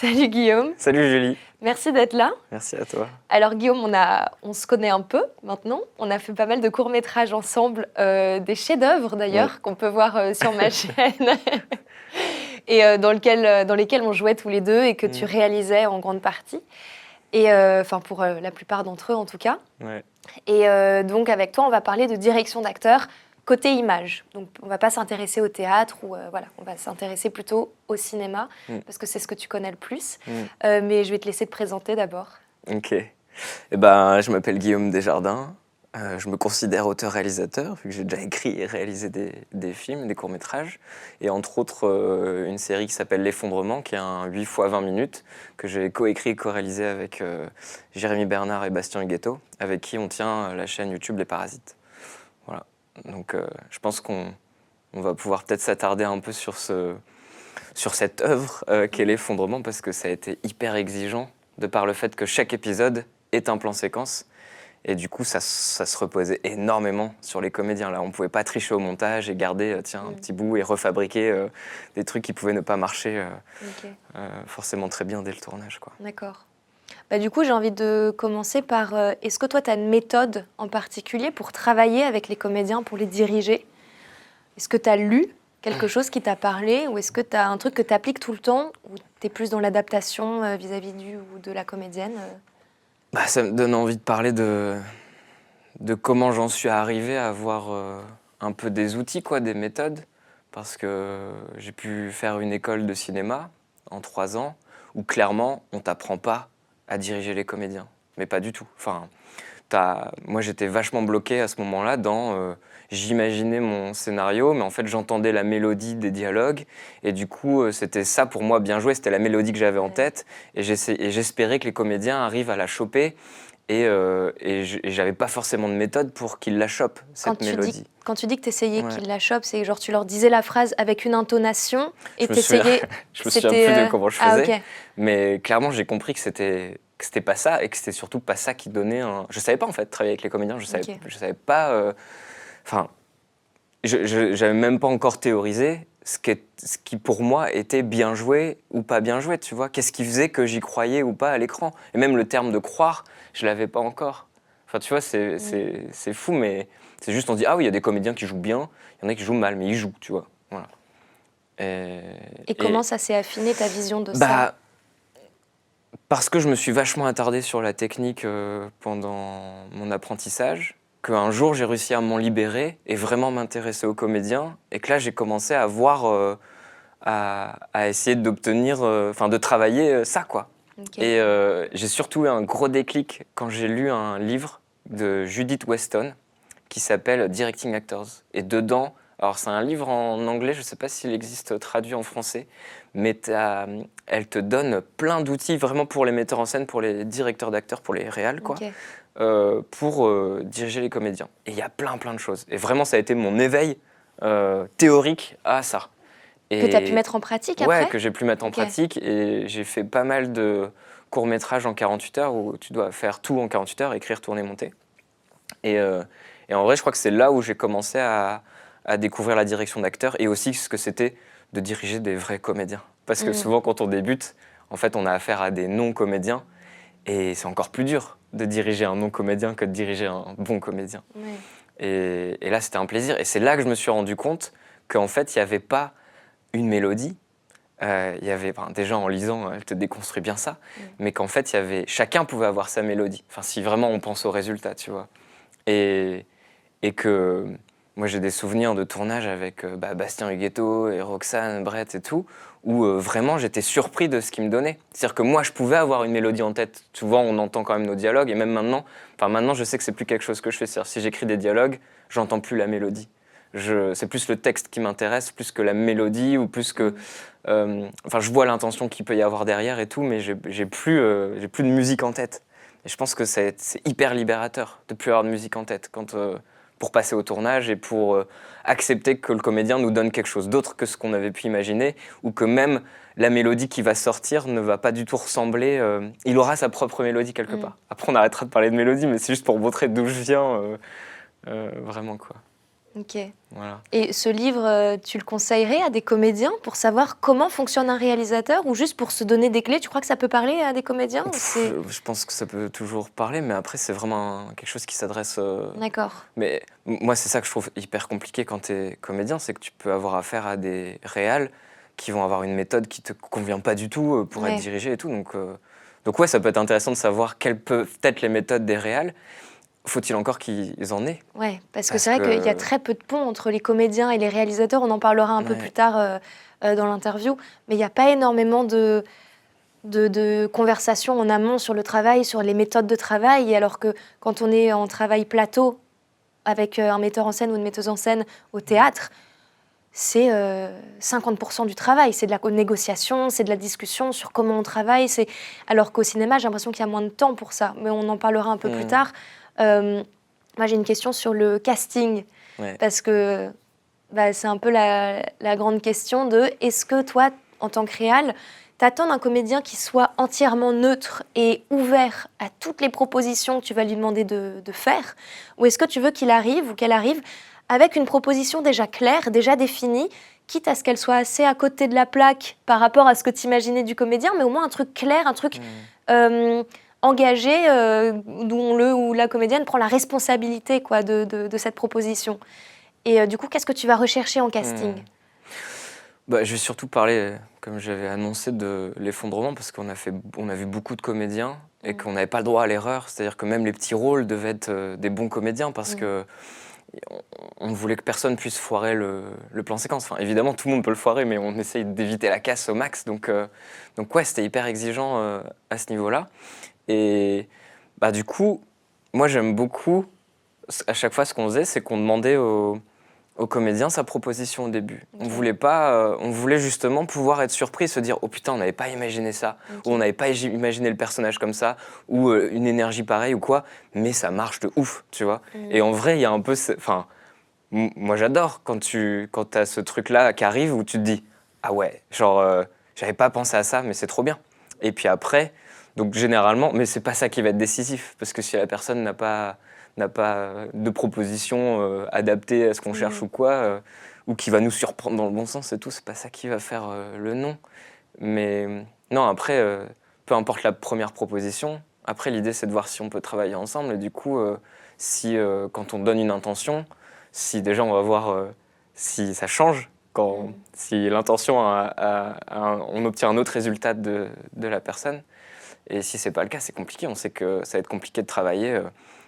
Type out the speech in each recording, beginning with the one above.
Salut Guillaume. Salut Julie. Merci d'être là. Merci à toi. Alors Guillaume, on, a, on se connaît un peu maintenant. On a fait pas mal de courts-métrages ensemble, euh, des chefs-d'œuvre d'ailleurs, qu'on peut voir euh, sur ma chaîne. et euh, dans, lequel, dans lesquels on jouait tous les deux et que tu mm. réalisais en grande partie. Et enfin pour la plupart d'entre eux en tout cas. Ouais. Et donc avec toi, on va parler de direction d'acteur côté image. Donc on va pas s'intéresser au théâtre ou euh, voilà, on va s'intéresser plutôt au cinéma mm. parce que c'est ce que tu connais le plus. Mm. Euh, mais je vais te laisser te présenter d'abord. Ok. Eh ben, je m'appelle Guillaume Desjardins. Euh, je me considère auteur-réalisateur, vu que j'ai déjà écrit et réalisé des, des films, des courts-métrages, et entre autres une série qui s'appelle L'Effondrement, qui est un 8 x 20 minutes, que j'ai coécrit et co-réalisé avec Jérémy Bernard et Bastien Huguetto, avec qui on tient la chaîne YouTube Les Parasites. Donc euh, je pense qu'on va pouvoir peut-être s'attarder un peu sur, ce, sur cette œuvre euh, qu'est l'effondrement, parce que ça a été hyper exigeant, de par le fait que chaque épisode est un plan séquence. Et du coup, ça, ça, se reposait énormément sur les comédiens. Là, on ne pouvait pas tricher au montage et garder euh, tiens, un petit bout et refabriquer des trucs qui pouvaient ne pas marcher forcément très bien dès le tournage. D'accord. Bah, du coup, j'ai envie de commencer par euh, est-ce que toi, tu as une méthode en particulier pour travailler avec les comédiens, pour les diriger? Est-ce que tu as lu quelque chose qui t'a parlé ou est-ce que tu as un truc que tu appliques tout le temps ou tu es plus dans l'adaptation euh, vis-à-vis du ou de la comédienne euh? bah, Ça me donne envie de parler de, de comment j'en suis arrivé à avoir un peu des outils, quoi, des méthodes. Parce que j'ai pu faire une école de cinéma en trois ans où clairement on t'apprend pas à diriger les comédiens, mais pas du tout. Enfin, as... moi j'étais vachement bloqué à ce moment-là dans euh, j'imaginais mon scénario, mais en fait j'entendais la mélodie des dialogues, et du coup euh, c'était ça pour moi bien joué, c'était la mélodie que j'avais en tête, et j'espérais que les comédiens arrivent à la choper. Et, euh, et j'avais pas forcément de méthode pour qu'ils la chopent, cette quand mélodie. Tu dis, quand tu dis que tu essayais qu'ils la chopent, c'est genre tu leur disais la phrase avec une intonation et tu essayais. je me souviens plus de comment je ah, faisais. Mais clairement, j'ai compris que c'était que c'était pas ça et que c'était surtout pas ça qui donnait un. Je savais pas en fait travailler avec les comédiens. Je savais, je savais pas. Euh, enfin, je j'avais même pas encore théorisé ce qui, ce qui pour moi était bien joué ou pas bien joué. Tu vois, qu'est-ce qui faisait que j'y croyais ou pas à l'écran? Et même le terme de croire, je l'avais pas encore. Enfin, tu vois, c'est c'est fou, mais c'est juste on dit ah oui, il y a des comédiens qui jouent bien, il y en a qui jouent mal, mais ils jouent, tu vois. Voilà. Et, et comment ça s'est affiné ta vision de bah, ça? parce que je me suis vachement attardé sur la technique euh, pendant mon apprentissage, qu'un jour j'ai réussi à m'en libérer et vraiment m'intéresser aux comédiens, et que là j'ai commencé à voir, euh, à, essayer d'obtenir, euh, enfin de travailler ça quoi. Et j'ai surtout eu un gros déclic quand j'ai lu un livre de Judith Weston qui s'appelle Directing Actors. Et dedans, alors c'est un livre en anglais, je ne sais pas s'il existe traduit en français, mais elle te donne plein d'outils vraiment pour les metteurs en scène, pour les directeurs d'acteurs, pour les réals, quoi, euh, pour euh, diriger les comédiens. Et il y a plein plein de choses. Et vraiment, ça a été mon éveil euh, théorique à ça. Et que tu as pu mettre en pratique après Ouais, que j'ai pu mettre en pratique. Et j'ai fait pas mal de courts-métrages en 48 heures où tu dois faire tout en 48 heures, écrire, tourner, monter. Et, et en vrai, je crois que c'est là où j'ai commencé à, à découvrir la direction d'acteur et aussi ce que c'était de diriger des vrais comédiens. Parce que mm. souvent, quand on débute, en fait, on a affaire à des non-comédiens et c'est encore plus dur de diriger un non-comédien que de diriger un bon comédien. Et, là, c'était un plaisir. Et c'est là que je me suis rendu compte qu'en fait, il n'y avait pas une mélodie. Euh, il y avait déjà en lisant, elle te déconstruit bien ça, mais qu'en fait, il y avait chacun pouvait avoir sa mélodie. Enfin, si vraiment on pense au résultat, tu vois. Et, et que moi, j'ai des souvenirs de tournage avec euh, bah, Bastien Huguetto et Roxane, Brett et tout, où euh, vraiment j'étais surpris de ce qu'ils me donnaient. C'est-à-dire que moi, je pouvais avoir une mélodie en tête. Souvent, on entend quand même nos dialogues, et même maintenant, enfin maintenant, je sais que c'est plus quelque chose que je fais. C'est-à-dire, si j'écris des dialogues, j'entends plus la mélodie. C'est plus le texte qui m'intéresse, plus que la mélodie, ou plus que. Euh, enfin, je vois l'intention qu'il peut y avoir derrière et tout, mais j'ai plus, j'ai plus de musique en tête. Et je pense que c'est hyper libérateur de plus avoir de musique en tête. Quand pour passer au tournage et pour euh, accepter que le comédien nous donne quelque chose d'autre que ce qu'on avait pu imaginer, ou que même la mélodie qui va sortir ne va pas du tout ressembler. Euh, il aura sa propre mélodie quelque mm. part. Après, on arrêtera de parler de mélodie, mais c'est juste pour montrer d'où je viens, euh, vraiment quoi. Ok. Voilà. Et ce livre, euh, tu le conseillerais à des comédiens pour savoir comment fonctionne un réalisateur ou juste pour se donner des clés? Tu crois que ça peut parler à des comédiens Pff, je, pense que ça peut toujours parler, mais après, c'est vraiment quelque chose qui s'adresse. euh, D'accord. Mais moi, c'est ça que je trouve hyper compliqué quand tu es comédien, c'est que tu peux avoir affaire à des réals qui vont avoir une méthode qui te convient pas du tout euh, pour Ouais. être dirigé et tout. Donc, euh, donc ouais, ça peut être intéressant de savoir quelles peuvent être les méthodes des réals. Faut-il encore qu'ils en aient? Ouais, parce que c'est vrai que- qu'il y a très peu de ponts entre les comédiens et les réalisateurs. On en parlera un peu plus tard euh, euh, dans l'interview. Mais il n'y a pas énormément de, de, de conversations en amont sur le travail, sur les méthodes de travail. Alors que quand on est en travail plateau avec euh, un metteur en scène ou une metteuse en scène au théâtre, c'est euh, 50% du travail. C'est de la négociation, c'est de la discussion sur comment on travaille. C'est... Alors qu'au cinéma, j'ai l'impression qu'il y a moins de temps pour ça. Mais on en parlera un peu plus Mhm. tard. Euh, moi, j'ai une question sur le casting. Ouais. Parce que bah, c'est un peu la, la grande question de est-ce que toi, en tant que réal, t'attends d'un comédien qui soit entièrement neutre et ouvert à toutes les propositions que tu vas lui demander de, de faire? Ou est-ce que tu veux qu'il arrive ou qu'elle arrive avec une proposition déjà claire, déjà définie, quitte à ce qu'elle soit assez à côté de la plaque par rapport à ce que tu imaginais du comédien, mais au moins un truc clair, un truc Mm. euh, engagé, euh, d'où le ou la comédienne prend la responsabilité quoi, de, de- de cette proposition. Et euh, du coup, qu'est-ce que tu vas rechercher en casting? Mm. Bah, je vais surtout parler, comme j'avais annoncé, de l'effondrement parce qu'on a, fait, on a vu beaucoup de comédiens et Mm. qu'on n'avait pas le droit à l'erreur. C'est-à-dire que même les petits rôles devaient être euh, des bons comédiens parce Mm. que on, on voulait que personne puisse foirer le, le plan séquence. Enfin, évidemment, tout le monde peut le foirer, mais on essaye d'éviter la casse au max. Donc, euh, donc ouais, c'était hyper exigeant euh, à ce niveau-là. Et bah, du coup, moi, j'aime beaucoup, à chaque fois, ce qu'on faisait, c'est qu'on demandait aux, aux comédiens sa proposition au début. On voulait pas, euh, on voulait justement pouvoir être surpris, se dire oh putain, on n'avait pas imaginé ça, ou on n'avait pas imaginé le personnage comme ça, ou euh, une énergie pareille ou quoi, mais ça marche de ouf, tu vois. Mm. Et en vrai, il y a un peu, enfin, moi j'adore quand tu, quand as ce truc-là qui arrive où tu te dis ah ouais, genre euh, j'avais pas pensé à ça, mais c'est trop bien. Et puis après, donc généralement, mais c'est pas ça qui va être décisif, parce que si la personne n'a pas n'a pas euh, de proposition euh, adaptée à ce qu'on cherche ou quoi, euh, ou qui va nous surprendre dans le bon sens et tout, c'est pas ça qui va faire euh, le nom. Mais non, après, peu importe la première proposition, après l'idée c'est de voir si on peut travailler ensemble et du coup, si quand on donne une intention, si déjà on va voir si ça change, quand, Mhm. si l'intention, on obtient un autre résultat de, de la personne. Et si c'est pas le cas, c'est compliqué. On sait que ça va être compliqué de travailler euh,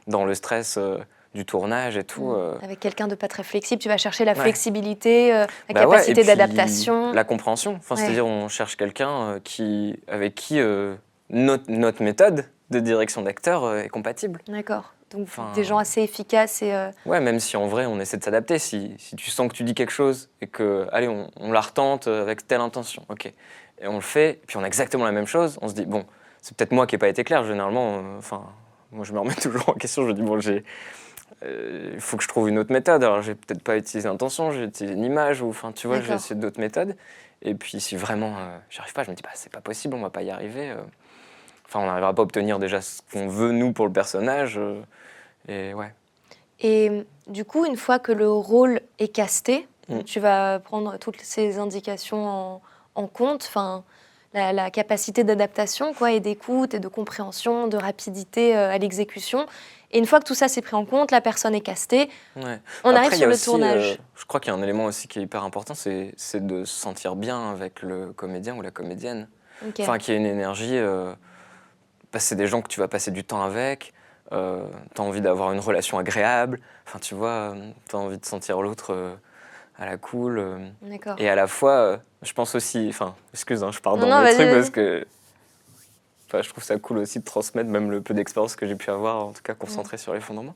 dans le stress euh, du tournage et tout. Mm. euh. Avec quelqu'un de pas très flexible, tu vas chercher la Ouais. flexibilité, euh, la Bah capacité d'adaptation. La compréhension. Enfin, Ouais. C'est-à-dire, on cherche quelqu'un qui, avec qui euh, notre, notre méthode de direction d'acteur euh, est compatible. D'accord. Donc Enfin- des gens assez efficaces et Ouais, même si en vrai, on essaie de s'adapter. Si, si tu sens que tu dis quelque chose et que, allez, on, on la retente avec telle intention, ok. Et on le fait, puis on a exactement la même chose, on se dit, bon, c'est peut-être moi qui n'ai pas été clair. Généralement, euh, enfin, moi, je me remets toujours en question. Je me dis, bon, j'ai. euh, Il faut que je trouve une autre méthode. Alors, j'ai peut-être pas utilisé intention, j'ai utilisé une image, ou enfin, tu vois, j'ai essayé d'autres méthodes. Et puis, si vraiment euh, j'y arrive pas, je me dis, bah, c'est pas possible, on va pas y arriver. euh. Enfin, on n'arrivera pas à obtenir déjà ce qu'on veut, nous, pour le personnage. et ouais. Et du coup, une fois que le rôle est casté, Mm. tu vas prendre toutes ces indications en, en compte, enfin, la, la capacité d'adaptation quoi, et d'écoute et de compréhension, de rapidité euh, à l'exécution. Et une fois que tout ça s'est pris en compte, la personne est castée, Ouais. on Après, arrive sur le aussi, tournage. euh, je crois qu'il y a un élément aussi qui est hyper important, c'est c'est de se sentir bien avec le comédien ou la comédienne. Enfin, qu'il y ait une énergie. Euh, que c'est des gens que tu vas passer du temps avec. Euh, tu as envie d'avoir une relation agréable. Enfin, tu vois, tu as envie de sentir l'autre à la cool. euh. Et à la fois, euh, je pense aussi. Enfin, excuse, hein, je pars dans non, le vas-y, truc vas-y. parce que. Je trouve ça cool aussi de transmettre même le peu d'expérience que j'ai pu avoir, en tout cas concentré sur l'effondrement.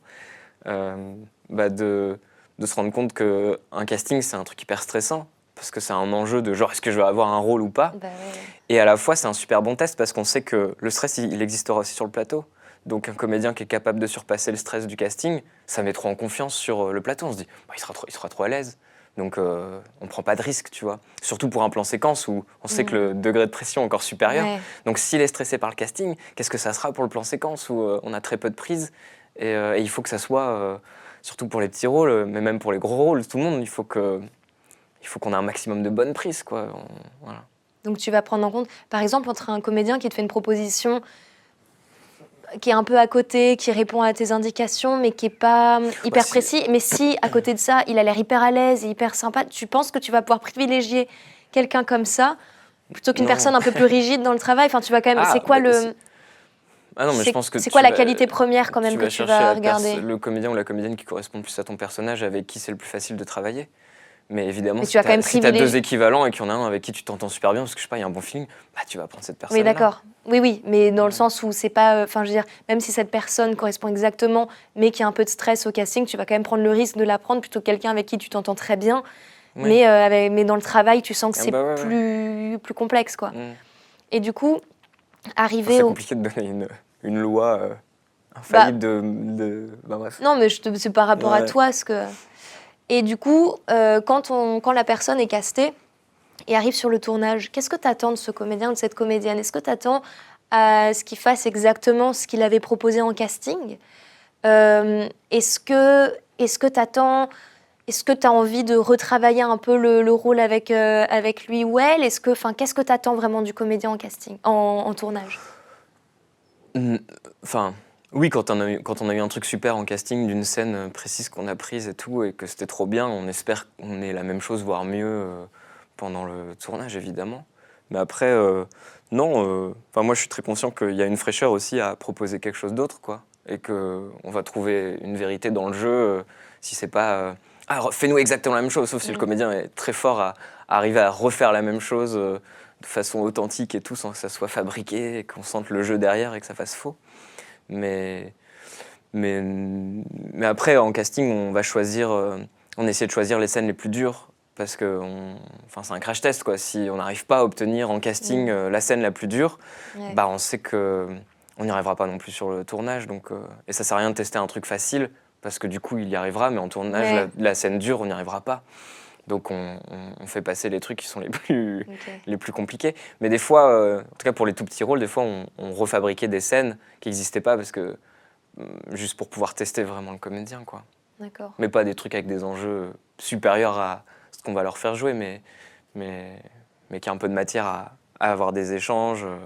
Euh, bah de, de se rendre compte qu'un casting, c'est un truc hyper stressant. Parce que c'est un enjeu de genre, est-ce que je vais avoir un rôle ou pas? Bah ouais. Et à la fois, c'est un super bon test parce qu'on sait que le stress, il il existera aussi sur le plateau. Donc un comédien qui est capable de surpasser le stress du casting, ça met trop en confiance sur le plateau. On se dit, bah, il, sera trop, il sera trop à l'aise. Donc euh, on prend pas de risque, tu vois. Surtout pour un plan séquence où on sait que le degré de pression est encore supérieur. Ouais. Donc s'il est stressé par le casting, qu'est-ce que ça sera pour le plan séquence où euh, on a très peu de prise et, euh, et il faut que ça soit, euh, surtout pour les petits rôles, mais même pour les gros rôles, tout le monde, il faut que il faut qu'on ait un maximum de bonnes prises, quoi. voilà. Donc tu vas prendre en compte, par exemple, entre un comédien qui te fait une proposition qui est un peu à côté, qui répond à tes indications, mais qui est pas hum, hyper précis. Mais si à côté de ça, il a l'air hyper à l'aise et hyper sympa, tu penses que tu vas pouvoir privilégier quelqu'un comme ça plutôt qu'une personne un peu plus rigide dans le travail? Enfin, tu vas quand même. Ah, c'est quoi bah, le c'est- Ah non, mais je c'est- pense que c'est tu quoi la vas- qualité première quand même tu que vas tu vas regarder? le comédien ou la comédienne qui correspond plus à ton personnage, avec qui c'est le plus facile de travailler. Mais évidemment, Mais si tu vas t'as quand même si t'as deux équivalents et qu'il y en a un avec qui tu t'entends super bien, parce que je sais pas, il y a un bon feeling, bah tu vas prendre cette personne. Oui, d'accord. Oui, oui, mais dans le sens où c'est pas. euh, Enfin, je veux dire, même si cette personne correspond exactement, mais qui a un peu de stress au casting, tu vas quand même prendre le risque de la prendre plutôt que quelqu'un avec qui tu t'entends très bien. Oui. Mais, euh, avec- mais dans le travail, tu sens que Ah c'est bah ouais, ouais. plus, plus complexe, quoi. Mm. Et du coup, arriver C'est au. compliqué de donner une, une loi euh, infaillible de, de. Bah bref. Non, mais c'est par rapport à toi. Ce que... Et du coup, euh, quand, on, quand la personne est castée et arrive sur le tournage, qu'est-ce que tu attends de ce comédien ou de cette comédienne? Est-ce que tu attends à ce qu'il fasse exactement ce qu'il avait proposé en casting? Euh, Est-ce que que tu attends est-ce que tu as envie de retravailler un peu le, le rôle avec, euh, avec lui ou elle? Est-ce que, enfin, qu'est-ce que tu attends vraiment du comédien en casting, en, tournage? Enfin, oui, quand on, a eu, quand on a eu un truc super en casting d'une scène euh, précise qu'on a prise et tout, et que c'était trop bien, on espère qu'on ait la même chose, voire mieux euh, pendant le tournage, évidemment. Mais après, euh, non, euh, moi je suis très conscient qu'il y a une fraîcheur aussi à proposer quelque chose d'autre, quoi. Et qu'on va trouver une vérité dans le jeu euh, si c'est pas. ah, fais-nous exactement la même chose, sauf si le Mhm. comédien est très fort à, à arriver à refaire la même chose de façon authentique et tout, sans que ça soit fabriqué, et qu'on sente le jeu derrière et que ça fasse faux. Mais, mais, mais après, en casting, on va choisir, euh, on essaie de choisir les scènes les plus dures parce que on- enfin, c'est un crash test. Quoi. Si on n'arrive pas à obtenir en casting Mhm. euh, la scène la plus dure, Ouais. bah, on sait que on n'y arrivera pas non plus sur le tournage. Donc, euh, et ça sert à rien de tester un truc facile parce que du coup, il y arrivera, mais en tournage, Ouais. la, la scène dure, on n'y arrivera pas. Donc, on, fait passer les trucs qui sont les plus, les plus compliqués. Mais des fois, euh, en tout cas pour les tout petits rôles, des fois on, on refabriquait des scènes qui n'existaient pas parce que hum, juste pour pouvoir tester vraiment le comédien, quoi. D'accord. Mais pas des trucs avec des enjeux supérieurs à ce qu'on va leur faire jouer, mais mais mais qui a un peu de matière à, à avoir des échanges. euh.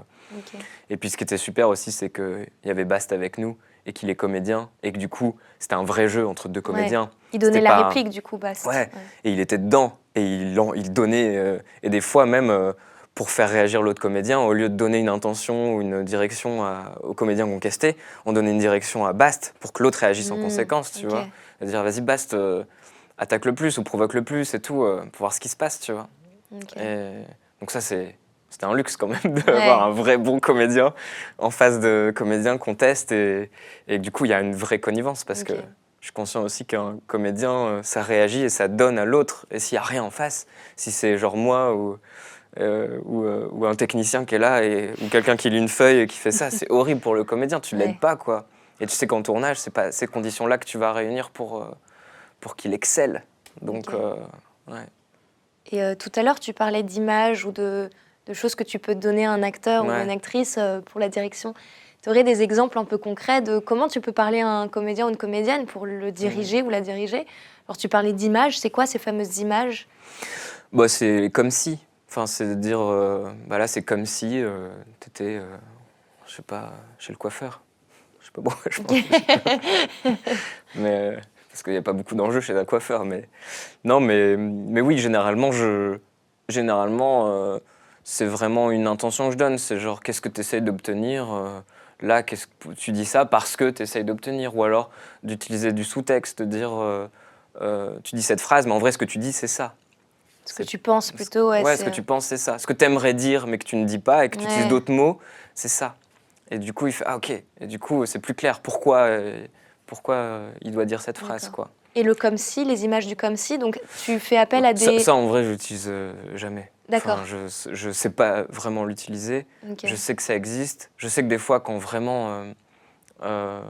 Et puis ce qui était super aussi, c'est qu'il y avait Bast avec nous et qu'il est comédien et que du coup c'était un vrai jeu entre deux comédiens. Il donnait la un- réplique, du coup, Bast. Ouais. et il était dedans et il, donnait euh, et des fois même euh, pour faire réagir l'autre comédien au lieu de donner une intention ou une direction à- au comédien qu'on castait on donnait une direction à Bast pour que l'autre réagisse en Hmm, conséquence tu ok. vois à dire vas-y Bast euh, attaque le plus ou provoque le plus et tout pour voir ce qui se passe tu vois et donc ça c'est c'était un luxe quand même d'avoir un vrai bon comédien en face de comédiens qu'on teste et, et du coup il y a une vraie connivence parce que je suis conscient aussi qu'un comédien, euh, ça réagit et ça donne à l'autre. Et s'il n'y a rien en face, si c'est genre moi ou, euh, ou, euh, ou un technicien qui est là et, ou quelqu'un qui lit une feuille et qui fait ça, c'est horrible pour le comédien. Tu ne Ouais. l'aides pas, quoi. Et tu sais qu'en tournage, c'est pas ces conditions-là que tu vas réunir pour, pour qu'il excelle. Donc, euh, ouais. Et tout à l'heure, tu parlais d'images ou de, de choses que tu peux donner à un acteur ou Ouais. une actrice euh, pour la direction. Tu aurais des exemples un peu concrets de comment tu peux parler à un comédien ou une comédienne pour le diriger ou la diriger? Alors, tu parlais d'images, c'est quoi ces fameuses images? Bah, c'est comme si. Enfin, c'est de dire, euh, bah là, c'est comme si tu étais, je sais pas, chez le coiffeur. Je sais pas pourquoi je pense. mais euh, parce qu'il n'y a pas beaucoup d'enjeux chez un coiffeur. Mais non, mais, mais oui, généralement, je, généralement, euh, c'est vraiment une intention que je donne. C'est genre, qu'est-ce que tu essayes d'obtenir euh, Là, qu'est-ce que tu dis ça parce que tu essayes d'obtenir, ou alors d'utiliser du sous-texte, de dire, euh, euh, tu dis cette phrase, mais en vrai, ce que tu dis, c'est ça. Ce que tu penses plutôt ouais, Ouais, ce que tu penses, c'est ça. Ce que tu aimerais dire, mais que tu ne dis pas et que tu Ouais. utilises d'autres mots, c'est ça. Et du coup, il fait Ah, ok. Et du coup, c'est plus clair. Pourquoi, euh, pourquoi euh, il doit dire cette phrase, quoi. Et le comme si, les images du comme si, donc tu fais appel à Ça, des... ça, en vrai, je l'utilise euh, jamais. D'accord. Enfin, je, je sais pas vraiment l'utiliser. Ok. Je sais que ça existe. Je sais que des fois, quand vraiment. euh, euh,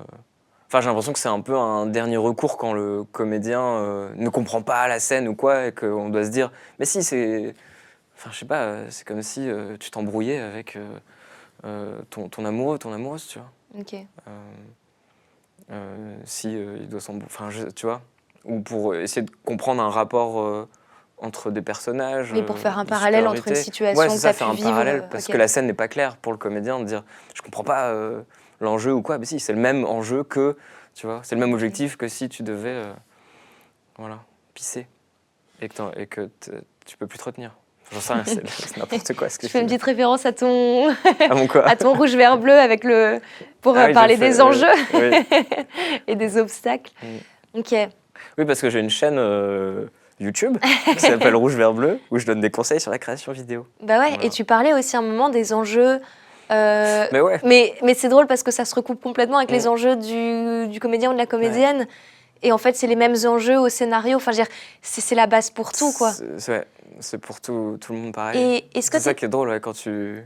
Enfin, j'ai l'impression que c'est un peu un dernier recours quand le comédien euh, ne comprend pas la scène ou quoi, et qu'on doit se dire, mais si, c'est. Enfin, je sais pas, c'est comme si tu t'embrouillais avec ton, ton amoureux, ton amoureuse, tu vois. Ok. Euh, euh, si euh, il doit s'en, enfin, tu vois, ou pour essayer de comprendre un rapport euh, entre des personnages. Mais pour euh, faire un parallèle entre une situation ouais, que ça, faire un vivre. parallèle euh, parce que la scène n'est pas claire pour le comédien de dire, je comprends pas euh, l'enjeu ou quoi. Mais si, c'est le même enjeu que, tu vois, c'est le même objectif que si tu devais, euh, voilà, pisser et que, et que tu peux plus te retenir. J'en sais rien, c'est n'importe quoi ce que Tu je fais une petite référence à ton, mon quoi à ton rouge vert bleu avec le pour Ah euh, oui, parler fait, des euh, enjeux oui. et des obstacles. Mm. Ok. Oui, parce que j'ai une chaîne euh, YouTube qui s'appelle Rouge Vert Bleu où je donne des conseils sur la création vidéo. Bah ouais. Voilà. Et tu parlais aussi à un moment des enjeux. euh, Mais ouais, Mais, mais c'est drôle parce que ça se recoupe complètement avec les Mm. enjeux du, du comédien ou de la comédienne. Et en fait, c'est les mêmes enjeux au scénario. Enfin, c'est la base pour tout, quoi. C'est- pour tout, tout le monde pareil. C'est ça qui est drôle ouais, quand tu.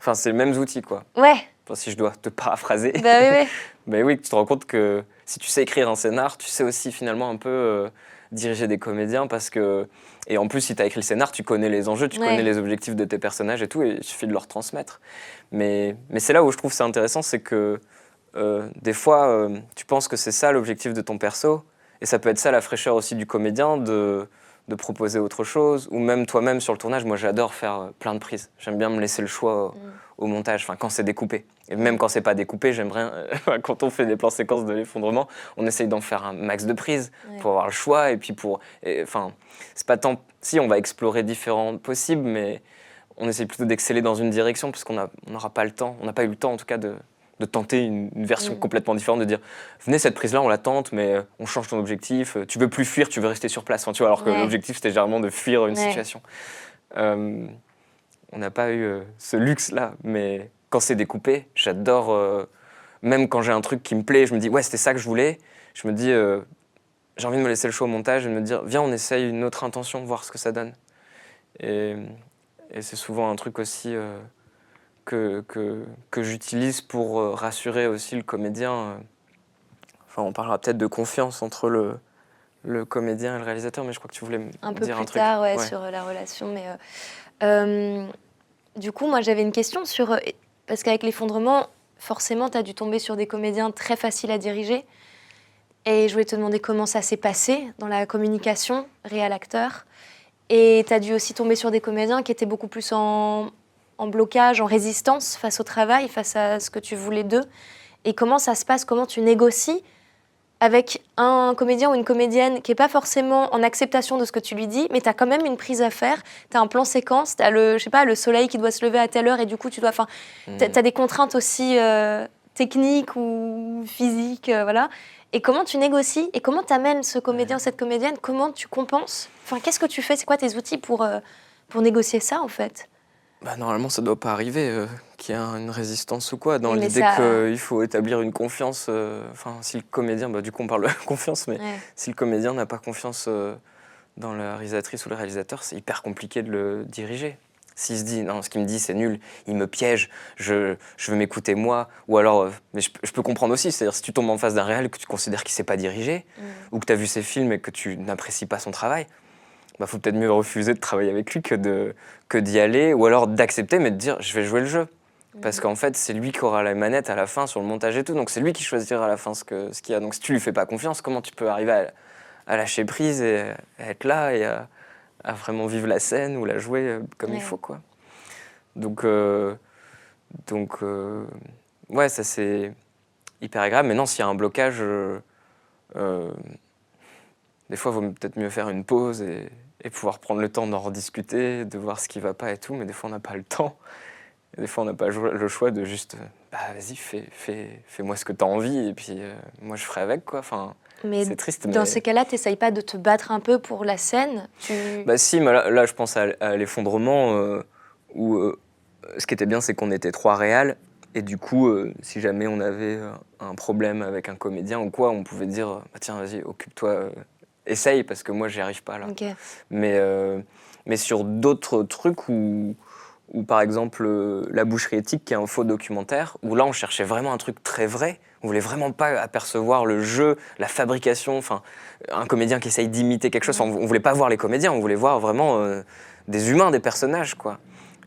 Enfin, c'est les mêmes outils quoi. Ouais, Enfin, si je dois te paraphraser. bah oui, oui. Mais oui, tu te rends compte que si tu sais écrire un scénar, tu sais aussi finalement un peu euh, diriger des comédiens parce que. Et en plus, si tu as écrit le scénar, tu connais les enjeux, tu Ouais. connais les objectifs de tes personnages et tout, et il suffit de leur transmettre. Mais, mais c'est là où je trouve c'est intéressant, c'est que euh, des fois, euh, tu penses que c'est ça l'objectif de ton perso, et ça peut être ça la fraîcheur aussi du comédien, de, de proposer autre chose, ou même toi-même sur le tournage. Moi, j'adore faire euh, plein de prises. J'aime bien me laisser le choix Mm. au, au montage, enfin quand c'est découpé. Et même quand c'est pas découpé, j'aimerais, euh, quand on fait des plans séquences de l'effondrement, on essaye d'en faire un max de prises Ouais. pour avoir le choix, et puis pour, enfin, c'est pas tant, si on va explorer différents possibles, mais on essaie plutôt d'exceller dans une direction parce qu'on a- on n'aura pas le temps, on n'a pas eu le temps en tout cas de, de tenter une, une version Mm. complètement différente, de dire venez cette prise là on la tente mais euh, on change ton objectif, euh, tu veux plus fuir, tu veux rester sur place, Enfin, tu vois, alors que Ouais. l'objectif c'était généralement de fuir une Ouais. situation. Euh, on n'a pas eu euh, ce luxe là, mais quand c'est découpé, j'adore, euh, même quand j'ai un truc qui me plaît, je me dis ouais c'était ça que je voulais, je me dis j'ai envie de me laisser le choix au montage et de me dire viens on essaye une autre intention, voir ce que ça donne. Et, et c'est souvent un truc aussi que, que, que j'utilise pour euh, rassurer aussi le comédien. euh. Enfin, on parlera peut-être de confiance entre le, le comédien et le réalisateur, mais je crois que tu voulais me Un peu dire plus un truc. tard, ouais, Ouais. sur euh, la relation. Mais euh, euh, du coup, moi, j'avais une question sur. parce qu'avec l'effondrement, forcément, tu as dû tomber sur des comédiens très faciles à diriger. Et je voulais te demander comment ça s'est passé dans la communication réel-acteur. Et tu as dû aussi tomber sur des comédiens qui étaient beaucoup plus en, en blocage, en résistance face au travail, face à ce que tu voulais d'eux. Et comment ça se passe Comment tu négocies avec un comédien ou une comédienne qui n'est pas forcément en acceptation de ce que tu lui dis, mais tu as quand même une prise à faire, tu as un plan séquence, tu as le, je sais pas, le soleil qui doit se lever à telle heure et du coup tu dois... Enfin, tu Mm. as, des contraintes aussi euh, techniques ou physiques, euh, voilà. Et comment tu négocies et comment tu amènes ce comédien, cette comédienne, comment tu compenses? Enfin, qu'est-ce que tu fais? C'est quoi tes outils pour, euh, pour négocier ça en fait? Bah, normalement, ça doit pas arriver euh, qu'il y ait un- une résistance ou quoi, dans Oui, l'idée ça- qu'il faut établir une confiance. euh, Enfin, si le comédien, bah, du coup, on parle de confiance, mais Ouais. si le comédien n'a pas confiance euh, dans la réalisatrice ou le réalisateur, c'est hyper compliqué de le diriger. S'il se dit, non, ce qu'il me dit, c'est nul, il me piège, je, je veux m'écouter moi, ou alors, euh, mais je, je peux comprendre aussi, c'est-à-dire si tu tombes en face d'un réel que tu considères qu'il ne sait pas diriger, Mm. ou que tu as vu ses films et que tu n'apprécies pas son travail, bah, faut peut-être mieux refuser de travailler avec lui que de que d'y aller, ou alors d'accepter, mais de dire, je vais jouer le jeu. Parce qu'en fait, c'est lui qui aura la manette à la fin sur le montage et tout. Donc c'est lui qui choisira à la fin ce que- ce qu'il y a. Donc si tu lui fais pas confiance, comment tu peux arriver à, à lâcher prise et à être là et à, à vraiment vivre la scène ou la jouer euh, comme Ouais. il faut quoi. Donc euh, donc euh, ouais, ça c'est hyper agréable. Maintenant, s'il y a un blocage, euh, des fois, il vaut peut-être mieux faire une pause et, et pouvoir prendre le temps d'en rediscuter, de voir ce qui va pas et tout. Mais des fois, on n'a pas le temps. Et des fois, on n'a pas le choix de juste, bah vas-y, fais, fais, fais-moi ce que tu as envie et puis euh, moi je ferai avec quoi. Enfin, Mais c'est triste. dans mais... ces cas-là, tu pas de te battre un peu pour la scène tu... Bah si, mais là, là, je pense à, à l'effondrement euh, où euh, ce qui était bien, c'est qu'on était trois réals et du coup, si jamais on avait un problème avec un comédien ou quoi, on pouvait dire, bah, tiens, vas-y, occupe-toi, essaye parce que moi, j'y arrive pas là. Mais, euh, mais sur d'autres trucs où, où, par exemple, euh, La boucherie éthique, qui est un faux documentaire, où là, on cherchait vraiment un truc très vrai. On voulait vraiment pas apercevoir le jeu, la fabrication, enfin, un comédien qui essaye d'imiter quelque chose. On voulait pas voir les comédiens, on voulait voir vraiment euh, des humains, des personnages, quoi.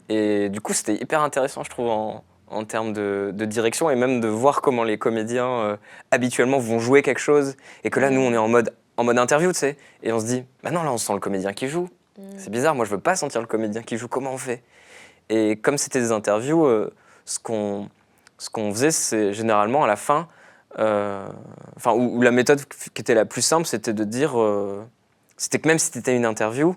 Et du coup, c'était hyper intéressant, je trouve, en, en termes de, de direction et même de voir comment les comédiens euh, habituellement vont jouer quelque chose et que là nous on est en mode en mode interview tu sais. Et on se dit bah non là on sent le comédien qui joue. C'est bizarre moi je veux pas sentir le comédien qui joue. Comment on fait? Et comme c'était des interviews euh, ce qu'on ce qu'on faisait c'est généralement à la fin euh, enfin où, où la méthode qui était la plus simple c'était de dire euh, c'était que même si c'était une interview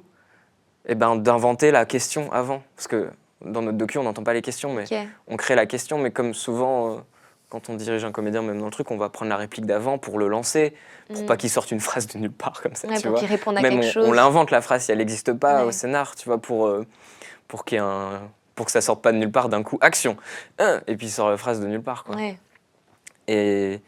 et ben d'inventer la question avant. Parce que dans notre docu on n'entend pas les questions mais on crée la question, mais comme souvent, euh, quand on dirige un comédien, même dans le truc, on va prendre la réplique d'avant pour le lancer, pour Mm. pas qu'il sorte une phrase de nulle part comme ça, Ouais, tu pour vois. qu'ils répondent à Même quelque on, chose. on l'invente la phrase si elle n'existe pas Ouais. au scénar, tu vois, pour, euh, pour, qu'il un, pour que ça sorte pas de nulle part d'un coup, action, Hein et puis il sort la phrase de nulle part. Quoi. Ouais. Et,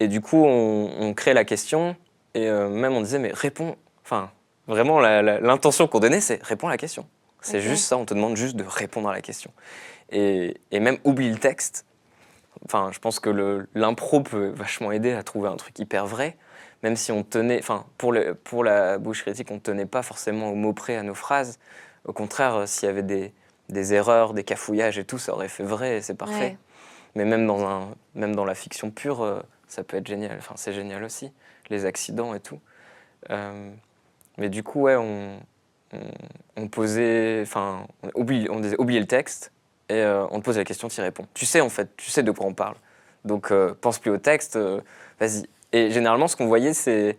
et du coup, on, on crée la question, et euh, même on disait, mais réponds, enfin, vraiment, l'intention qu'on donnait, c'est réponds à la question. C'est juste ça, on te demande juste de répondre à la question. Et, et même oublie le texte. Enfin, je pense que l'impro peut vachement aider à trouver un truc hyper vrai, même si on tenait, enfin, pour, le, pour la bouche critique, on ne tenait pas forcément au mot près à nos phrases. Au contraire, euh, s'il y avait des, des erreurs, des cafouillages et tout, ça aurait fait vrai et c'est parfait. Ouais. Mais même dans, un, même dans la fiction pure, euh, ça peut être génial. Enfin, c'est génial aussi, les accidents et tout. Euh, mais du coup, ouais, on, on, on posait, enfin, on, on disait oublier le texte et euh, on te pose la question, tu y réponds. Tu sais en fait, tu sais de quoi on parle. Donc euh, pense plus au texte, euh, vas-y. Et généralement, ce qu'on voyait, c'est,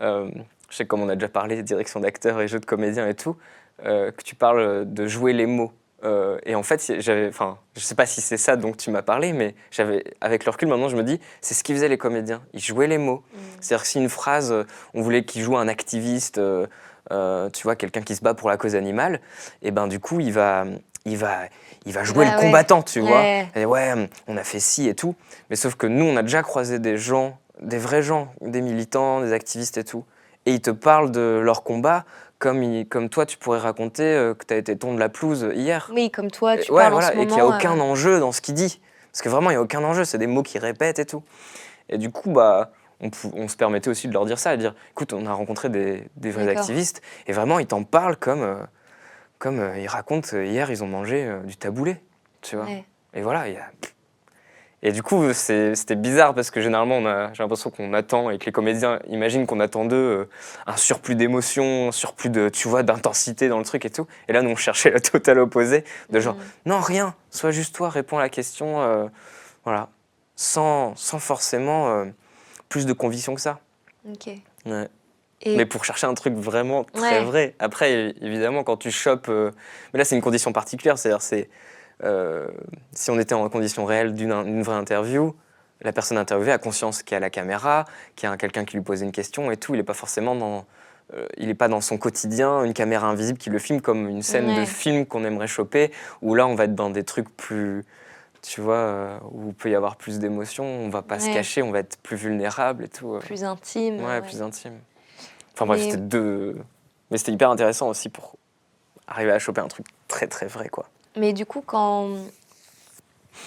je sais comme on a déjà parlé, direction d'acteurs et jeux de comédiens et tout, que tu parles de jouer les mots. Euh, et en fait, j'avais, enfin, je sais pas si c'est ça dont tu m'as parlé, mais j'avais, avec le recul, maintenant, je me dis, c'est ce qu'ils faisaient les comédiens. Ils jouaient les mots. Mm. C'est-à-dire que si une phrase, on voulait qu'il joue un activiste, euh, euh, tu vois, quelqu'un qui se bat pour la cause animale, et ben du coup, il va, il va, il va jouer Bah le ouais. combattant, tu vois. Et ouais, on a fait ci et tout. Mais sauf que nous, on a déjà croisé des gens, des vrais gens, des militants, des activistes et tout. Et ils te parlent de leur combat comme, ils- comme toi, tu pourrais raconter euh, que tu as été tondre la pelouse hier. Oui, comme toi, tu ouais, parles voilà, en ce moment. et qu'il n'y a aucun euh, enjeu dans ce qu'il dit. Parce que vraiment, il n'y a aucun enjeu, c'est des mots qui répètent et tout. Et du coup, bah, on, se permettait aussi de leur dire ça, de dire écoute, on a rencontré des, des vrais activistes, et vraiment, ils t'en parlent comme, euh, comme euh, ils racontent euh, hier, ils ont mangé euh, du taboulé, tu vois. ouais. Et voilà, il y a... Et du coup, c'était bizarre parce que généralement, j'ai l'impression qu'on attend et que les comédiens imaginent qu'on attend d'eux euh, un surplus d'émotion, un surplus de, tu vois, d'intensité dans le truc et tout. Et là, nous, on cherchait le total opposé, de genre, Mm. non, rien, sois juste toi, réponds à la question, euh, voilà, sans, sans forcément euh, plus de conviction que ça. Ok. Ouais. Et Mais pour chercher un truc vraiment très Ouais. vrai. Après, évidemment, quand tu chopes. euh, Mais là, c'est une condition particulière. C'est-à-dire, c'est. euh, si on était en condition réelle d'une vraie interview, la personne interviewée a conscience qu'il y a la caméra, qu'il y a quelqu'un qui lui pose une question et tout. Il n'est pas forcément dans. euh, il n'est pas dans son quotidien, une caméra invisible qui le filme comme une scène de Ouais. film qu'on aimerait choper, où là, on va être dans des trucs plus. Tu vois, euh, où il peut y avoir plus d'émotions, on va pas se Ouais. cacher, on va être plus vulnérable et tout. euh. plus intime. Ouais, plus intime. Enfin bref, Mais- c'était deux. Mais c'était hyper intéressant aussi pour arriver à choper un truc très très vrai, quoi. Mais du coup, quand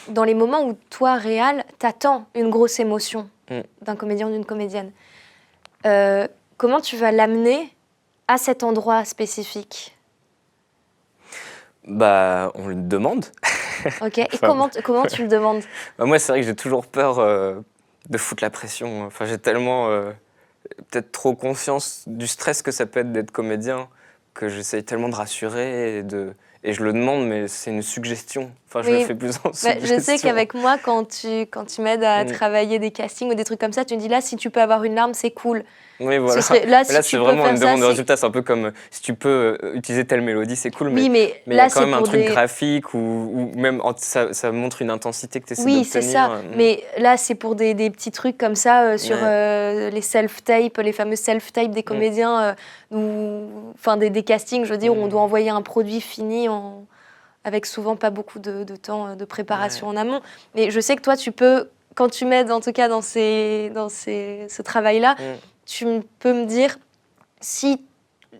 dans les moments où toi, réal, t'attends une grosse émotion Mm. d'un comédien ou d'une comédienne, euh, comment tu vas l'amener à cet endroit spécifique? Bah, on le demande. Ok. Et Enfin, comment, comment tu le demandes? Bah, moi, c'est vrai que j'ai toujours peur euh, de foutre la pression. Enfin, j'ai tellement euh, peut-être trop conscience du stress que ça peut être d'être comédien que j'essaye tellement de rassurer et de. Et je le demande, mais c'est une suggestion. Enfin, je Oui. le fais plus en Bah, suggestion. Je sais qu'avec moi, quand tu, quand tu m'aides à Mm. travailler des castings ou des trucs comme ça, tu me dis là, si tu peux avoir une larme, c'est cool. Oui, voilà. Ce serait- là, si là, c'est vraiment une ça, demande de c'est- résultat. C'est un peu comme si tu peux euh, utiliser telle mélodie, c'est cool, mais oui, mais, Mais il y là, a quand c'est même un pour truc des... graphique ou, ou même ça, ça montre une intensité que tu essaies Oui, c'est ça. euh, Mais là, c'est pour des, des petits trucs comme ça euh, sur Ouais. euh, les self-tapes, les fameux self-tapes des comédiens, euh, ou enfin des, des castings, je veux dire, où on Mm. doit envoyer un produit fini en- avec souvent pas beaucoup de, de temps de préparation en amont. Mais je sais que toi, tu peux, quand tu m'aides en tout cas dans, ces, dans ces, ce travail-là, Mm. Tu peux me dire si,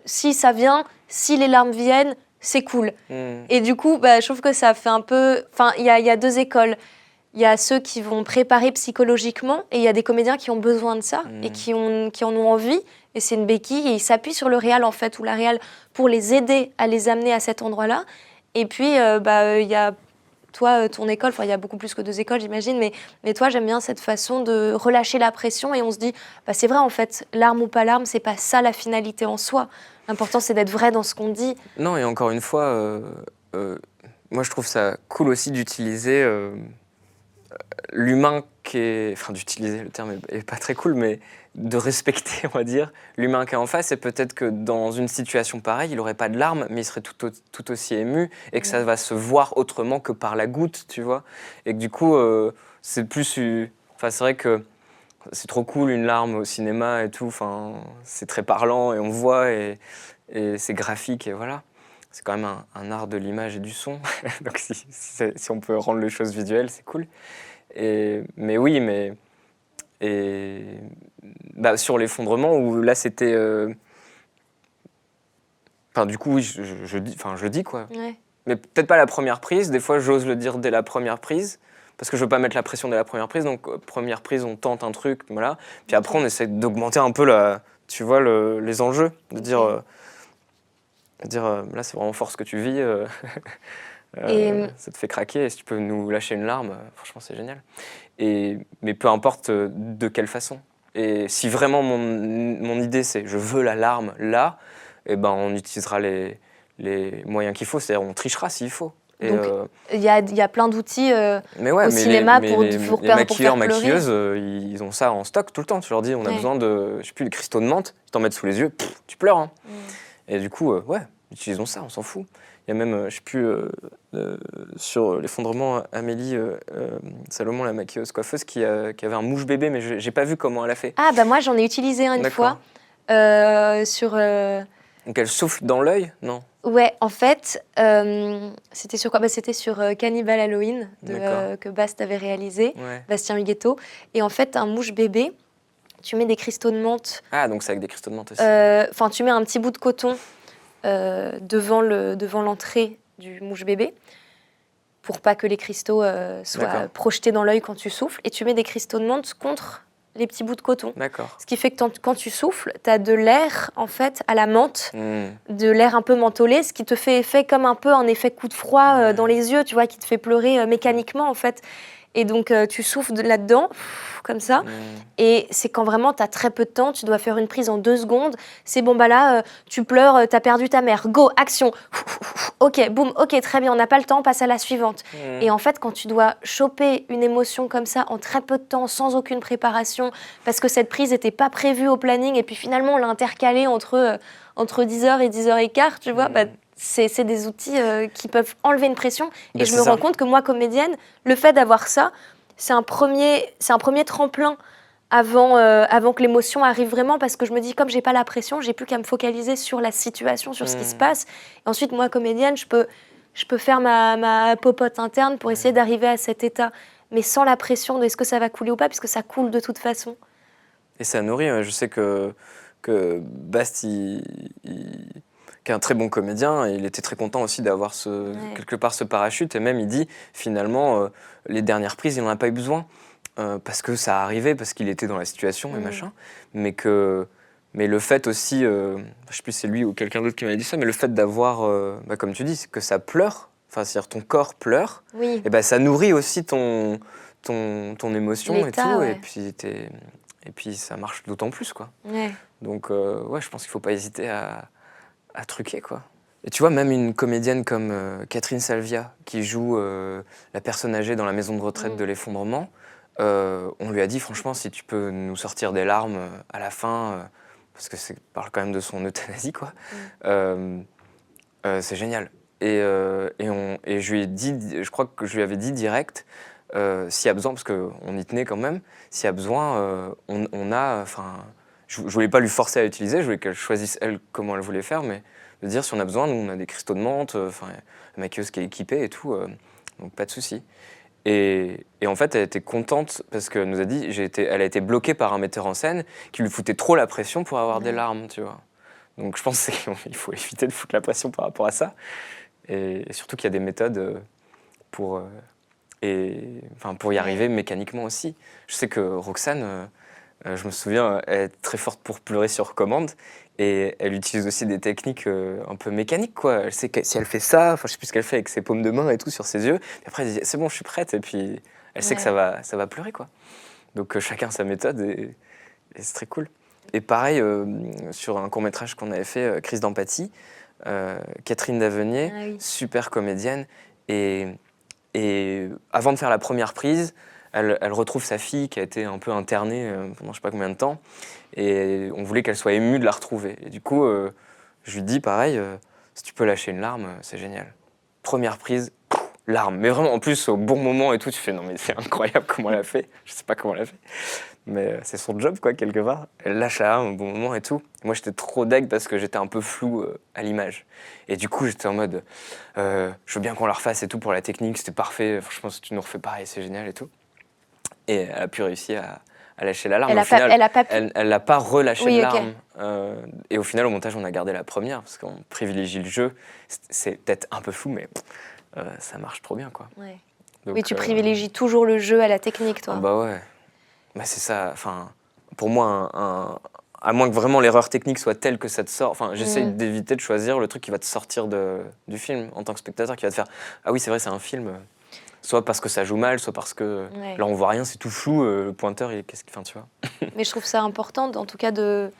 si ça vient, si les larmes viennent, c'est cool. mm, Et du coup, bah, je trouve que ça fait un peu. Enfin, il y a, il y a deux écoles. Il y a ceux qui vont préparer psychologiquement et il y a des comédiens qui ont besoin de ça et qui, ont, qui en ont envie. Et c'est une béquille et ils s'appuient sur le réal en fait, ou la réal, pour les aider à les amener à cet endroit-là. Et puis, euh, bah, il y a toi, ton école, il y a beaucoup plus que deux écoles, j'imagine, mais, mais toi, j'aime bien cette façon de relâcher la pression et on se dit, bah, c'est vrai, en fait, l'arme ou pas l'arme, c'est pas ça la finalité en soi. L'important, c'est d'être vrai dans ce qu'on dit. Non, et encore une fois, moi, je trouve ça cool aussi d'utiliser l'humain qui est. Enfin, d'utiliser le terme est, pas très cool, mais de respecter, on va dire, l'humain qui est en face. Et peut-être que dans une situation pareille, il n'aurait pas de larmes, mais il serait tout, tout, aussi ému et que ça va se voir autrement que par la goutte, tu vois. Et que du coup, euh, c'est plus. Enfin, c'est vrai que c'est trop cool une larme au cinéma et tout. Enfin, c'est très parlant et on voit et, et c'est graphique et voilà. C'est quand même un, art de l'image et du son. Donc si, si, on peut rendre les choses visuelles, c'est cool. Et, mais oui, mais et bah, sur l'effondrement où là c'était, euh, enfin du coup oui, je, je, dis, enfin je dis quoi. Mais peut-être pas la première prise. Des fois j'ose le dire dès la première prise parce que je veux pas mettre la pression dès la première prise. Donc euh, première prise, on tente un truc, voilà. Puis après on essaie d'augmenter un peu la, tu vois, le, les enjeux, de dire, euh, dire là c'est vraiment fort ce que tu vis. Euh, ça te fait craquer. Et si tu peux nous lâcher une larme, euh, franchement, c'est génial. Et, mais peu importe euh, de quelle façon. Et si vraiment mon, mon idée, c'est je veux la larme là, et eh ben, on utilisera les, les moyens qu'il faut. C'est-à-dire, on trichera s'il faut. Donc, il y, a, y, a, plein d'outils au cinéma pour, les, pour, les maquilleurs, maquilleuses, ils ont ça en stock tout le temps. Tu leur dis, on a besoin de, je sais plus, de cristaux de menthe, ils t'en mettent sous les yeux, tu pleures. Hein. Mm. Et du coup, ouais, utilisons ça, on s'en fout. Il y a même, je sais plus, euh, sur l'effondrement, Amélie euh, euh, Salomon, la maquilleuse coiffeuse, qui, qui, avait un mouche bébé, mais je n'ai pas vu comment elle a fait. Ah, bah moi j'en ai utilisé un une fois. sur. Donc elle souffle dans l'œil Non? Ouais, en fait, c'était sur quoi? Bah, C'était sur Cannibal Halloween de, que Bast avait réalisé, Bastien Huguetto. Et en fait, un mouche bébé, tu mets des cristaux de menthe. Ah, donc c'est avec des cristaux de menthe aussi. Enfin, tu mets un petit bout de coton devant l'entrée le, devant du mouche bébé pour pas que les cristaux euh, soient projetés dans l'œil quand tu souffles. Et tu mets des cristaux de menthe contre les petits bouts de coton. Ce qui fait que quand tu souffles, tu as de l'air en fait à la menthe, hmm. de l'air un peu mentholé, ce qui te fait effet comme un peu un effet coup de froid euh, dans les yeux, tu vois, qui te fait pleurer euh, mécaniquement en fait. Et donc, euh, tu souffles là-dedans, comme ça. Mmh. Et c'est quand vraiment, tu as très peu de temps, tu dois faire une prise en deux secondes. C'est bon, bah là, euh, tu pleures, euh, tu as perdu ta mère. Go, action. ok, boum, ok, très bien, on n'a pas le temps, passe à la suivante. Mmh. Et en fait, quand tu dois choper une émotion comme ça en très peu de temps, sans aucune préparation, parce que cette prise n'était pas prévue au planning, et puis finalement, on l'a intercalée entre, entre 10h et 10h15, tu vois, mmh. bah, c'est des outils euh, qui peuvent enlever une pression. et je me rends compte que moi, comédienne, le fait d'avoir ça, c'est un, premier, un premier tremplin avant, euh, avant que l'émotion arrive vraiment, parce que je me dis, comme j'ai pas la pression, j'ai plus qu'à me focaliser sur la situation, sur ce qui se hmm. passe. Et ensuite, moi, comédienne, je peux, je peux faire ma, ma popote interne pour essayer d'arriver à cet état, mais sans la pression de est-ce que ça va couler ou pas, puisque ça coule de toute façon. Et ça nourrit. Je sais que, que Basti, qui est un très bon comédien. Et il était très content aussi d'avoir ce, quelque part ce parachute. Et même, il dit, finalement, euh, les dernières prises, il n'en a pas eu besoin. Euh, parce que ça arrivait, parce qu'il était dans la situation et machin. Mais que... Mais le fait aussi, euh, je sais plus si c'est lui ou quelqu'un d'autre qui m'a dit ça, mais le fait d'avoir, bah, comme tu dis, que ça pleure, enfin c'est-à-dire ton corps pleure, et ben ça nourrit aussi ton, ton, ton émotion et tout, et puis et puis ça marche d'autant plus quoi. Donc ouais, je pense qu'il faut pas hésiter à, à truquer, quoi. Et tu vois, même une comédienne comme euh, Catherine Salvia, qui joue euh, la personne âgée dans la maison de retraite mm. de l'effondrement, euh, on lui a dit, franchement, si tu peux nous sortir des larmes à la fin, parce que c'est parle quand même de son euthanasie, quoi, mm. c'est génial. Et, et, on, et, je lui ai dit, je crois que je lui avais dit direct, s'il y a besoin, parce qu'on y tenait quand même, s'il y a besoin, on, on, a, enfin, je, ne voulais pas lui forcer à utiliser, je voulais qu'elle choisisse elle comment elle voulait faire, mais de dire si on a besoin, nous on a des cristaux de menthe, euh, enfin la maquilleuse qui est équipée et tout, euh, donc pas de souci. Et, et, en fait, elle était contente parce qu'elle nous a dit, été, elle a été bloquée par un metteur en scène qui lui foutait trop la pression pour avoir des larmes, tu vois. Donc je pense qu'il faut éviter de foutre la pression par rapport à ça. Et, surtout qu'il y a des méthodes euh, pour, et, enfin, pour y arriver mécaniquement aussi. Je sais que Roxane, je me souviens, elle est très forte pour pleurer sur commande. Et elle utilise aussi des techniques euh, un peu mécaniques, quoi. Elle sait que si elle fait ça, enfin, je sais plus ce qu'elle fait avec ses paumes de main et tout sur ses yeux. Et après, elle dit c'est bon, je suis prête. Et puis, elle sait que ça va, ça va pleurer, quoi. Donc, euh, chacun sa méthode et, et c'est très cool. Et pareil, euh, sur un court métrage qu'on avait fait, euh, Crise d'empathie, euh, Catherine Davenier, Ah oui. super comédienne. Et, et avant de faire la première prise, elle, retrouve sa fille qui a été un peu internée euh, pendant je sais pas combien de temps. Et on voulait qu'elle soit émue de la retrouver. Et du coup, euh, je lui dis pareil, euh, si tu peux lâcher une larme, c'est génial. Première prise, larme. Mais vraiment, en plus, au bon moment et tout, tu fais non, mais c'est incroyable comment elle a fait. Je sais pas comment elle a fait. Mais c'est son job, quoi, quelque part. Elle lâche la larme au bon moment et tout. Moi, j'étais trop deg parce que j'étais un peu flou à l'image. Et du coup, j'étais en mode, je veux bien qu'on la refasse et tout pour la technique, c'était parfait. Franchement, si tu nous refais pareil, c'est génial et tout. Et elle a pu réussir à, à lâcher la larme. Elle Au a, pas, final, elle a pas pu. elle elle n'a pas relâché Oui, de. Euh, et au final, au montage, on a gardé la première parce qu'on privilégie le jeu. C'est- peut-être un peu fou, mais euh, ça marche trop bien, quoi. Ouais. Donc, Oui, tu euh, privilégies toujours le jeu à la technique, toi. ah Bah ouais. Bah c'est ça. Enfin, pour moi, un- un- à moins que vraiment l'erreur technique soit telle que ça te sort. Enfin, j'essaie Mm. d'éviter de choisir le truc qui va te sortir de, du film en tant que spectateur, qui va te faire ah oui, c'est vrai, c'est un film. Soit parce que ça joue mal, soit parce que Ouais. là on voit rien, c'est tout flou. euh, le pointeur, il- qu'est-ce qu'il fait, tu vois Mais je trouve ça important, en tout cas, de,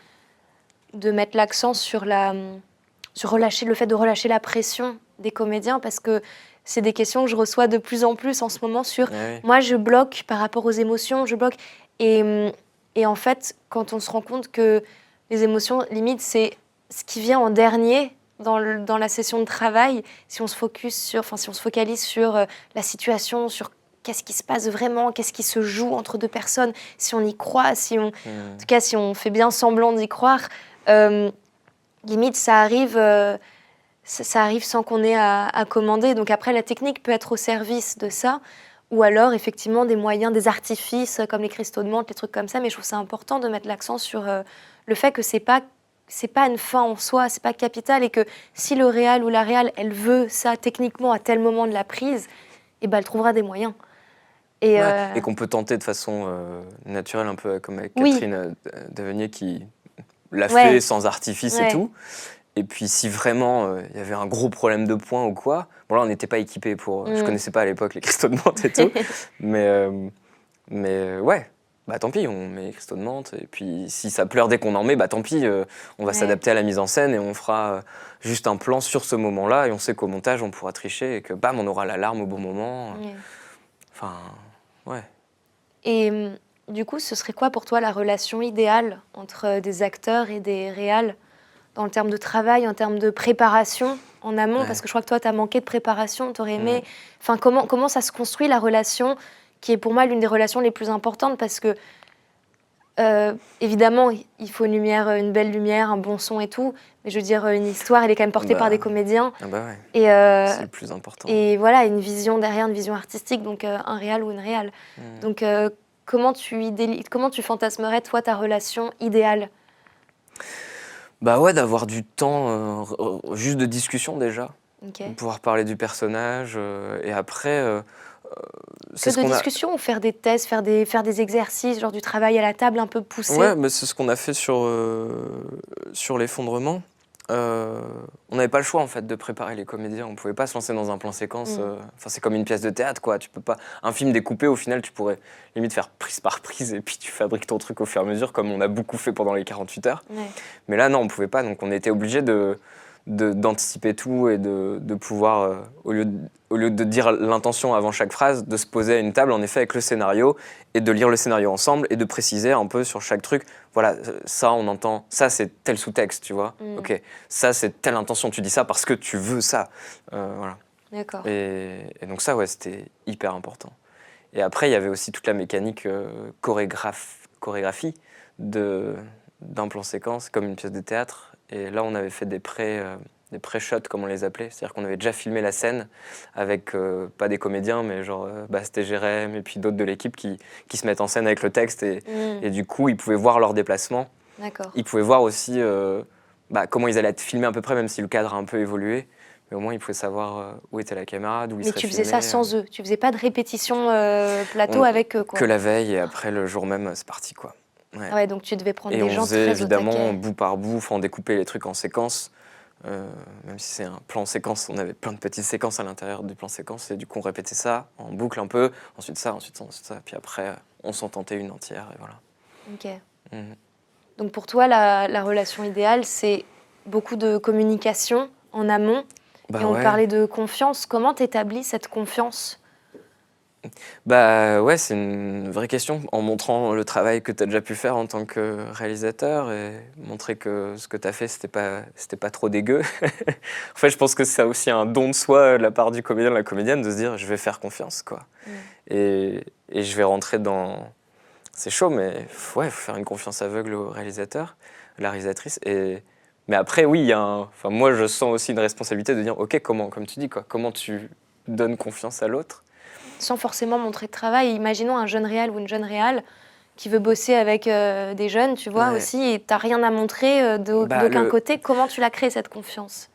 de mettre l'accent sur, la, sur relâcher, le fait de relâcher la pression des comédiens, parce que c'est des questions que je reçois de plus en plus en ce moment sur Ouais, moi, je bloque par rapport aux émotions, je bloque. Et, et en fait, quand on se rend compte que les émotions, limite, c'est ce qui vient en dernier dans, le- dans la session de travail, si on se focus sur, enfin, si on se focalise sur euh, la situation, sur qu'est-ce qui se passe vraiment, qu'est-ce qui se joue entre deux personnes, si on y croit, si on, Mm. en tout cas, si on fait bien semblant d'y croire, euh, limite, ça arrive, euh, ça, ça arrive sans qu'on ait à, à commander. Donc après, la technique peut être au service de ça, ou alors effectivement des moyens, des artifices comme les cristaux de menthe, les trucs comme ça. Mais je trouve ça important de mettre l'accent sur le fait que c'est pas c'est pas une fin en soi, c'est pas capital, et que si le réal ou la réal, elle veut ça techniquement à tel moment de la prise, et ben elle trouvera des moyens. Et, Ouais, euh, Et qu'on peut tenter de façon euh, naturelle, un peu comme avec Oui. Catherine euh, Devenier qui l'a Ouais. fait sans artifice Ouais. et tout. Et puis si vraiment euh, il y avait un gros problème de points ou quoi, bon là on n'était pas équipé pour. Je Mm. connaissais pas à l'époque les cristaux de menthe et tout, mais mais ouais. Bah tant pis, on met cristaux de menthe et puis si ça pleure dès qu'on en met, bah tant pis, euh, on va Ouais. s'adapter à la mise en scène et on fera euh, juste un plan sur ce moment-là et on sait qu'au montage on pourra tricher et que bam on aura l'alarme au bon moment. ouais. Enfin ouais. Et hum, du coup, ce serait quoi pour toi la relation idéale entre euh, des acteurs et des réals dans le terme de travail, en termes de préparation en amont? Ouais. Parce que je crois que toi, tu as manqué de préparation, tu aurais aimé. Enfin, comment, comment ça se construit la relation qui est pour moi l'une des relations les plus importantes parce que euh, évidemment, il faut une lumière, une belle lumière, un bon son et tout. Mais je veux dire, une histoire, elle est quand même portée Bah. par des comédiens. Ah bah ouais. Et, euh, C'est le plus important. et voilà, une vision derrière, une vision artistique, donc euh, un réal ou une réal. Mm. Donc, comment, tu comment tu fantasmerais, toi, ta relation idéale? Bah ouais, d'avoir du temps juste de discussion déjà, Ok. de pouvoir parler du personnage et après c'est ce de a. discussion ou faire des tests, faire des, faire des exercices, genre du travail à la table un peu poussé Ouais, mais c'est ce qu'on a fait sur euh, sur l'effondrement. Euh, on n'avait pas le choix en fait de préparer les comédiens. On pouvait pas se lancer dans un plan séquence. Mm. euh, Enfin, c'est comme une pièce de théâtre, quoi. Tu peux pas. Un film découpé, au final, tu pourrais limite faire prise par prise et puis tu fabriques ton truc au fur et à mesure, comme on a beaucoup fait pendant les 48 heures. Ouais. Mais là, non, on pouvait pas. Donc, on était obligé de- d'anticiper tout et de, de pouvoir, euh, au, lieu de, au lieu de dire l'intention avant chaque phrase, de se poser à une table, en effet, avec le scénario, et de lire le scénario ensemble, et de préciser un peu sur chaque truc, voilà, euh, ça, on entend, ça, c'est tel sous-texte, tu vois, Mm. ok, ça, c'est telle intention, tu dis ça parce que tu veux ça, Euh, voilà. D'accord. Et, et donc ça, ouais, c'était hyper important. Et après, il y avait aussi toute la mécanique euh, chorégraphie d'un plan séquence, comme une pièce de théâtre. Et là, on avait fait des pré, euh, des pré-shots, comme on les appelait. C'est-à-dire qu'on avait déjà filmé la scène avec, euh, pas des comédiens, mais genre euh, Bast et Jérém, et puis d'autres de l'équipe qui, qui se mettent en scène avec le texte. Et, Mm. et du coup, ils pouvaient voir leur déplacement. D'accord. Ils pouvaient voir aussi euh, bah, comment ils allaient être filmés à peu près, même si le cadre a un peu évolué. Mais au moins, ils pouvaient savoir euh, où était la caméra, d'où ils Mais tu faisais ça sans eux. Tu faisais pas de répétition plateau On- avec eux, quoi. Que la veille et après le jour même, c'est parti quoi. Ouais. Ah ouais, donc tu devais prendre Et des on gens faisait très évidemment au taquet. bout par bout, enfin, on découpait les trucs en séquences. Euh, même si c'est un plan séquence, on avait plein de petites séquences à l'intérieur du plan séquence et du coup on répétait ça en boucle un peu, ensuite ça, ensuite ça, ensuite ça, puis après on s'en tentait une entière et voilà. Ok. Mhm. Donc pour toi, la, la relation idéale, c'est beaucoup de communication en amont. Bah et on ouais. parlait de confiance. Comment t'établis cette confiance? Bah ouais, c'est une vraie question en montrant le travail que tu as déjà pu faire en tant que réalisateur et montrer que ce que tu as fait, c'était pas, c'était pas trop dégueu. en fait, je pense que c'est aussi un don de soi de la part du comédien, de la comédienne, de se dire je vais faire confiance, quoi. Mm. Et, et je vais rentrer dans. C'est chaud, mais ouais, il faut faire une confiance aveugle au réalisateur, à la réalisatrice. Et... Mais après, oui, y a un... enfin, moi, je sens aussi une responsabilité de dire ok, comment, comme tu dis, quoi, comment tu donnes confiance à l'autre Sans forcément montrer de travail. Imaginons un jeune réal ou une jeune réal qui veut bosser avec euh, des jeunes, tu vois, Ouais. aussi, et t'as rien à montrer euh, Bah, d'aucun le- côté. Comment tu l'as créé, cette confiance?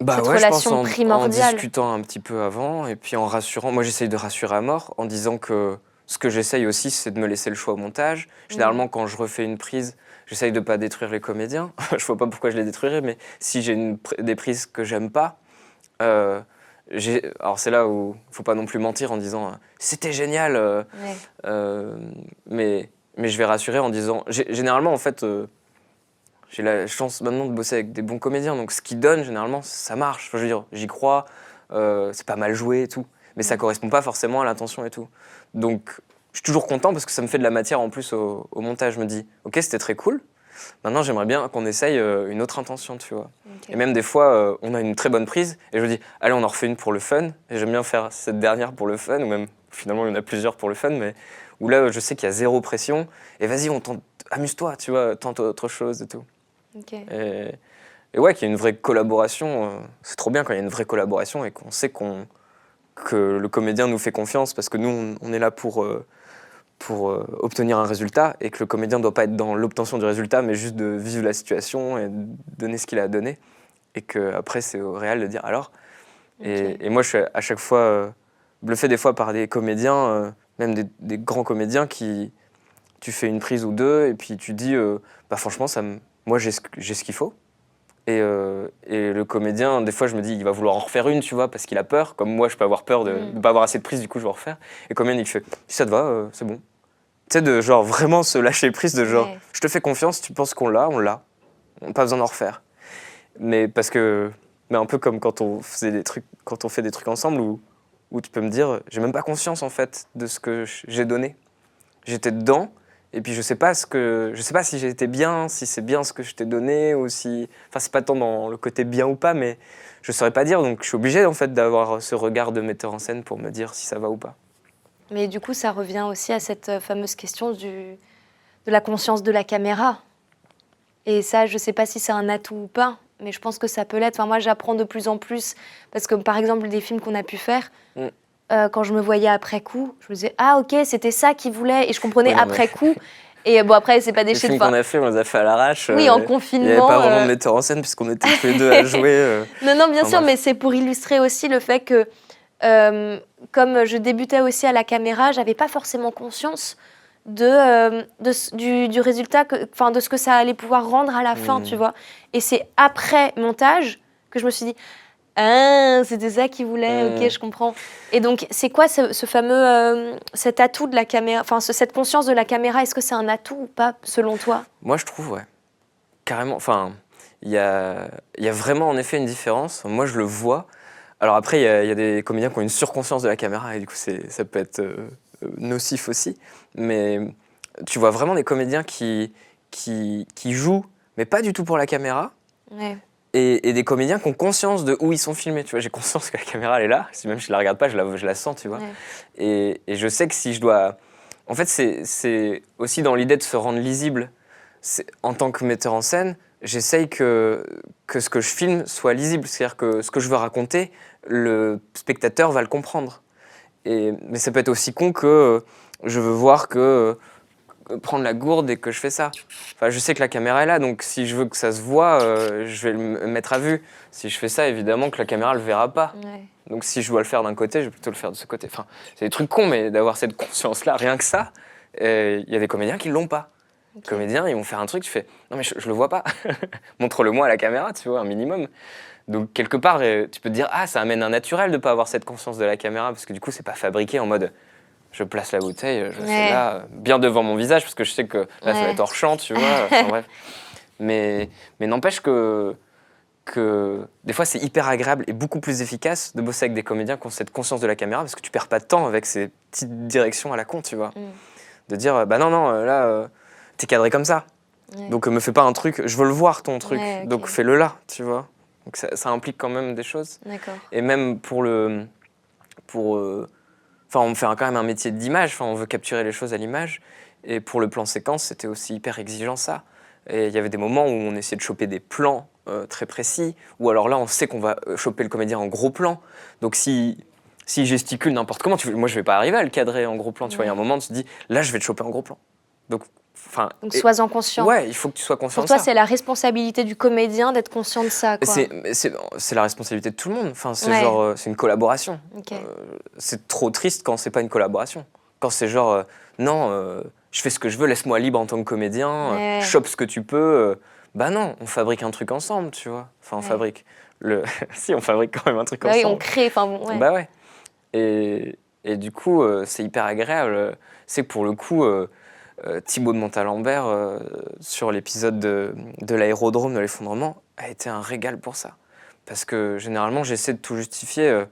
Bah Cette ouais, je pense relation en, en primordiale. discutant un petit peu avant et puis en rassurant. Moi, j'essaye de rassurer à mort en disant que ce que j'essaye aussi, c'est de me laisser le choix au montage. Généralement, quand je refais une prise, j'essaye de pas détruire les comédiens. je vois pas pourquoi je les détruirais, mais si j'ai des prises que j'aime pas, euh, alors c'est là où faut pas non plus mentir en disant euh, c'était génial. euh, Ouais. euh, mais, mais je vais rassurer en disant. gé- Généralement, en fait, euh, j'ai la chance maintenant de bosser avec des bons comédiens. Donc, ce qu'ils donnent, généralement, ça marche. Enfin, je veux dire, j'y crois, c'est pas mal joué et tout. Mais ça correspond pas forcément à l'intention et tout. Donc, je suis toujours content parce que ça me fait de la matière en plus au, au montage. Je me dis, ok, c'était très cool. Maintenant, j'aimerais bien qu'on essaye euh, une autre intention, tu vois. Et même des fois, euh, on a une très bonne prise et je me dis, allez, on en refait une pour le fun. Et j'aime bien faire cette dernière pour le fun, ou même finalement, il y en a plusieurs pour le fun, mais où là, je sais qu'il y a zéro pression. Et vas-y, on tente, amuse-toi, tu vois, tente autre chose et tout. Et, et ouais, qu'il y a une vraie collaboration. euh, c'est trop bien quand il y a une vraie collaboration et qu'on sait qu'on, que le comédien nous fait confiance parce que nous, on, on est là pour, euh, pour euh, obtenir un résultat et que le comédien ne doit pas être dans l'obtention du résultat, mais juste de vivre la situation et donner ce qu'il a à donner. Et qu'après, c'est au réel de dire alors? Et, et moi, je suis à chaque fois euh, bluffé des fois par des comédiens, euh, même des, des grands comédiens qui. Tu fais une prise ou deux et puis tu dis bah franchement, ça me- moi j'ai ce, que- j'ai ce qu'il faut. Et, euh, et le comédien, des fois, je me dis, il va vouloir en refaire une, tu vois, parce qu'il a peur. Comme moi, je peux avoir peur de Mm. ne pas avoir assez de prise, du coup, je vais en refaire. Et combien il fait, si ça te va, euh, c'est bon. Tu sais, de genre vraiment se lâcher prise, de genre, Ouais. je te fais confiance, tu penses qu'on l'a, on l'a. On n'a pas besoin d'en refaire. Mais parce que, mais un peu comme quand on faisait des trucs, quand on fait des trucs ensemble, où, où tu peux me dire, j'ai même pas conscience en fait de ce que j'ai donné. J'étais dedans, et puis je sais pas ce que, je sais pas si j'ai été bien, si c'est bien ce que je t'ai donné, ou si, enfin c'est pas tant dans le côté bien ou pas, mais je saurais pas dire, donc je suis obligé en fait d'avoir ce regard de metteur en scène pour me dire si ça va ou pas. Mais du coup, ça revient aussi à cette euh, fameuse question du, de la conscience de la caméra. Et ça, je ne sais pas si c'est un atout ou pas, mais je pense que ça peut l'être. Enfin, moi, j'apprends de plus en plus. Parce que, par exemple, des films qu'on a pu faire, Mm. Euh, quand je me voyais après coup, je me disais Ah, ok, c'était ça qu'il voulait. Et je comprenais Oui, après coup. Et bon, après, c'est pas des films. qu'on a fait, on les a fait à l'arrache. Oui, euh, en Il n'y avait confinement. pas vraiment euh, de metteur en scène puisqu'on était tous les deux à jouer. euh. Non, non, bien Enfin, sûr, bref. mais c'est pour illustrer aussi le fait que, euh, comme je débutais aussi à la caméra, j'avais pas forcément conscience de, euh, du, du résultat, enfin de ce que ça allait pouvoir rendre à la fin, Mhm. tu vois. Et c'est après montage que je me suis dit, ah, c'était ça qu'il voulait, Mhm. ok, je comprends. Et donc, c'est quoi ce, ce fameux, euh, cet atout de la caméra, enfin ce- cette conscience de la caméra, est-ce que c'est un atout ou pas, selon toi? Moi, je trouve, ouais. Carrément. Enfin, il y a, y a vraiment en effet une différence. Moi, je le vois. Alors après, il y, a- il y a des comédiens qui ont une surconscience de la caméra et du coup, ça peut être euh, euh, nocif aussi. Mais tu vois vraiment des comédiens qui, qui, qui jouent, mais pas du tout pour la caméra. Ouais. Et, et des comédiens qui ont conscience de où ils sont filmés. Tu vois, j'ai conscience que la caméra elle est là. Si même je la regarde pas, je la, je la sens, tu vois. Ouais. Et, et je sais que si je dois, en fait, c'est- aussi dans l'idée de se rendre lisible. En tant que metteur en scène, j'essaye que que ce que je filme soit lisible. C'est-à-dire que ce que je veux raconter, le spectateur va le comprendre. Et, mais ça peut être aussi con que euh, je veux voir que prendre la gourde et que je fais ça. Enfin, je sais que la caméra est là, donc si je veux que ça se voit, euh, je vais le mettre à vue. Si je fais ça, évidemment que la caméra le verra pas. Ouais. Donc si je dois le faire d'un côté, je vais plutôt le faire de ce côté. Enfin, c'est des trucs cons, mais d'avoir cette conscience-là, rien que ça, Et Il y a des comédiens qui l'ont pas. Les comédiens, ils vont faire un truc, tu fais non mais je, je le vois pas. Montre-le-moi à la caméra, tu vois, un minimum. Donc quelque part, euh, tu peux te dire ah ça amène un naturel de pas avoir cette conscience de la caméra parce que du coup c'est pas fabriqué en mode je place la bouteille, je Ouais. fais là bien devant mon visage parce que je sais que là ça va être hors champ, tu vois. enfin, bref. Mais mais n'empêche que que des fois c'est hyper agréable et beaucoup plus efficace de bosser avec des comédiens qui ont cette conscience de la caméra parce que tu perds pas de temps avec ces petites directions à la con, tu vois. Mm. De dire euh, bah non non euh, là euh, t'es cadré comme ça. Ouais. Donc me fais pas un truc, je veux le voir ton truc. Donc fais-le là, tu vois. Donc ça, ça implique quand même des choses. D'accord. Et même pour le. Pour. euh, Enfin, on fait quand même un métier d'image, enfin, on veut capturer les choses à l'image. Et pour le plan séquence, c'était aussi hyper exigeant ça. Et il y avait des moments où on essayait de choper des plans euh, très précis, ou alors là, on sait qu'on va euh, choper le comédien en gros plan. Donc si. S'il gesticule n'importe comment, tu, moi je vais pas arriver à le cadrer en gros plan. Tu vois, il y a un moment, tu te dis, là je vais te choper en gros plan. Donc, enfin. Donc sois-en conscient. Ouais, il faut que tu sois conscient Pour toi, c'est la responsabilité du comédien d'être conscient de ça. C'est- la responsabilité de tout le monde. Enfin, c'est Ouais. genre, euh, c'est une collaboration. Euh, c'est trop triste quand c'est pas une collaboration. Quand c'est genre, euh, non, euh, je fais ce que je veux, laisse-moi libre en tant que comédien, Ouais. chope ce que tu peux. bah non, on fabrique un truc ensemble, tu vois. Enfin, on Ouais. fabrique. Le... si, on fabrique quand même un truc Bah oui, ensemble. on crée. Enfin, bon. Bah ouais. Et, et du coup, c'est hyper agréable. C'est pour le coup, Thibaut de Montalembert, euh, sur l'épisode de, l'aérodrome de l'effondrement, a été un régal pour ça. Parce que généralement, j'essaie de tout justifier. euh,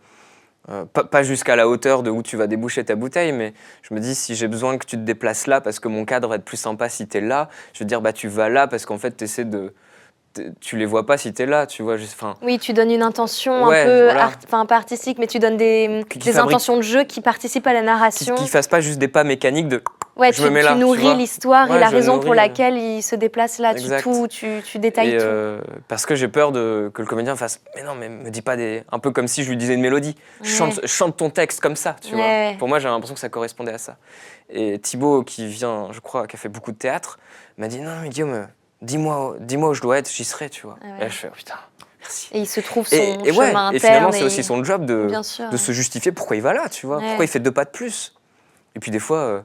euh, pas, jusqu'à la hauteur de où tu vas déboucher ta bouteille, mais je me dis si j'ai besoin que tu te déplaces là parce que mon cadre va être plus sympa si tu es là, je veux dire bah tu vas là parce qu'en fait tu essaies de tu les vois pas si tu es là, tu vois juste enfin Oui, tu donnes une intention Ouais, un peu, voilà. art- enfin pas artistique, mais tu donnes des, Qui- qui des fabrique- intentions de jeu qui participent à la narration. qui fassent pas juste des pas mécaniques de ouais, je tu, me mets tu là, tu nourris l'histoire Ouais, et la raison pour nourris, euh. laquelle il se déplace là. Tu, Exact. tout, tu, tu détailles Et, tout. euh, parce que j'ai peur de, que le comédien fasse Mais non, mais me dis pas des. Un peu comme si je lui disais une mélodie. Chante, chante ton texte comme ça, tu vois. Pour moi, j'ai l'impression que ça correspondait à ça. Et Thibaut, qui vient, je crois, qui a fait beaucoup de théâtre, m'a dit Non, mais Guillaume, dis-moi dis où je dois être, j'y serai, tu vois. Ah ouais. Et là, je fais Oh, Putain, merci. Et il se trouve son Et, et ouais, chemin et interne. finalement, c'est et- aussi son job de, Bien sûr. de se justifier pourquoi il va là, tu vois. Pourquoi il fait deux pas de plus. Et puis des fois, euh,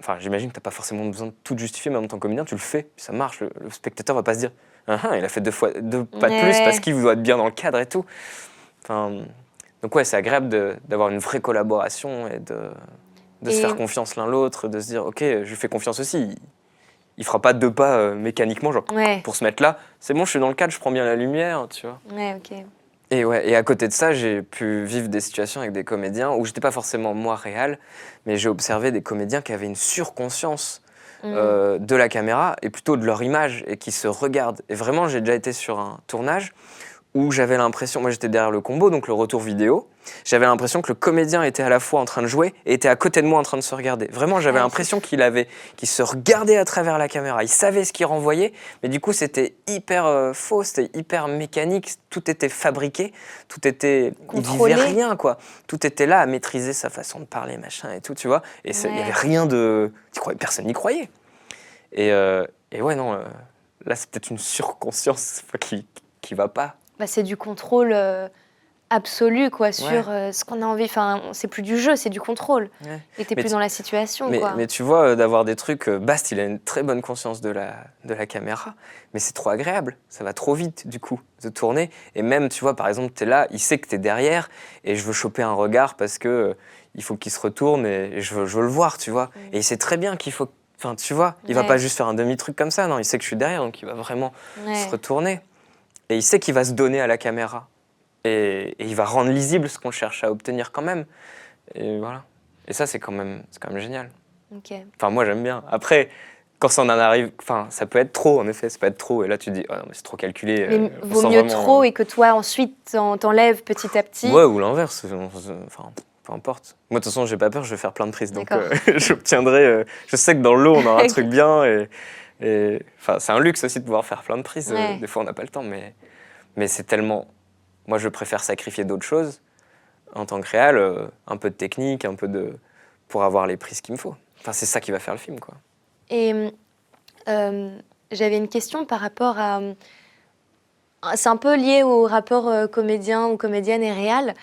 enfin, j'imagine que tu n'as pas forcément besoin de tout justifier, mais en tant que comédien, tu le fais, puis ça marche. Le, le spectateur va pas se dire ah, ah, il a fait deux, fois, deux pas de plus parce qu'il doit être bien dans le cadre et tout. Enfin, donc ouais, c'est agréable d'avoir une vraie collaboration et de, de se Et- faire confiance l'un l'autre, de se dire ok, je lui fais confiance aussi. Il, fera pas deux pas euh, mécaniquement, genre Ouais, pour se mettre là. C'est bon, je suis dans le cadre, je prends bien la lumière, tu vois. ouais, ok. Et, ouais, et à côté de ça, j'ai pu vivre des situations avec des comédiens où j'étais pas forcément moi réel, mais j'ai observé des comédiens qui avaient une surconscience Mm. euh, de la caméra et plutôt de leur image et qui se regardent. Et vraiment, j'ai déjà été sur un tournage où j'avais l'impression, moi j'étais derrière le combo, donc le retour vidéo, j'avais l'impression que le comédien était à la fois en train de jouer et était à côté de moi en train de se regarder. Vraiment, j'avais Ah, l'impression qu'il avait, qu'il se regardait à travers la caméra. Il savait ce qu'il renvoyait, mais du coup c'était hyper euh, faux, c'était hyper mécanique, tout était fabriqué, tout était, Contrôlé. il vivait rien quoi. Tout était là à maîtriser sa façon de parler, machin et tout, tu vois. Et il Ouais. avait rien de, personne n'y croyait. Et, euh, et ouais non, euh, là c'est peut-être une surconscience qui qui va pas. Bah, c'est du contrôle euh, absolu quoi sur Ouais. euh, ce qu'on a envie. Enfin, c'est plus du jeu, c'est du contrôle. Ouais. Et t'es plus tu- dans la situation Mais, quoi. mais tu vois, euh, d'avoir des trucs. euh, Bast, il a une très bonne conscience de la, de la caméra, mais c'est trop agréable. Ça va trop vite, du coup, de tourner. Et même, tu vois, par exemple, tu es là, il sait que tu es derrière, et je veux choper un regard parce que euh, il faut qu'il se retourne et je veux, je veux le voir, tu vois. Et il sait très bien qu'il faut. Enfin, tu vois, il va pas juste faire un demi-truc comme ça, non, il sait que je suis derrière, donc il va vraiment se retourner. Et il sait qu'il va se donner à la caméra. Et, et il va rendre lisible ce qu'on cherche à obtenir quand même. Et voilà. Et ça, c'est quand même, c'est quand même génial. Enfin, moi, j'aime bien. Après, quand ça en arrive, enfin, ça peut être trop, en effet, ça peut être trop. Et là, tu te dis, non, mais c'est trop calculé. Mais euh, vaut mieux vraiment- trop et que toi ensuite t'en- t'enlèves petit à petit. Ouais, ou l'inverse. Enfin, peu importe. Moi, de toute façon, j'ai pas peur, je vais faire plein de prises. Donc, euh, j'obtiendrai. euh, je sais que dans le lot, on aura un truc bien. Et, et- c'est un luxe aussi de pouvoir faire plein de prises. euh, Ouais. Des fois, on n'a pas le temps. Mais, mais c'est tellement. Moi, je préfère sacrifier d'autres choses en tant que réal, euh, un peu de technique, un peu de. pour avoir les prises qu'il me faut. Enfin, c'est ça qui va faire le film, quoi. Et euh, j'avais une question par rapport à. C'est un peu lié au rapport euh, comédien ou comédienne et réal.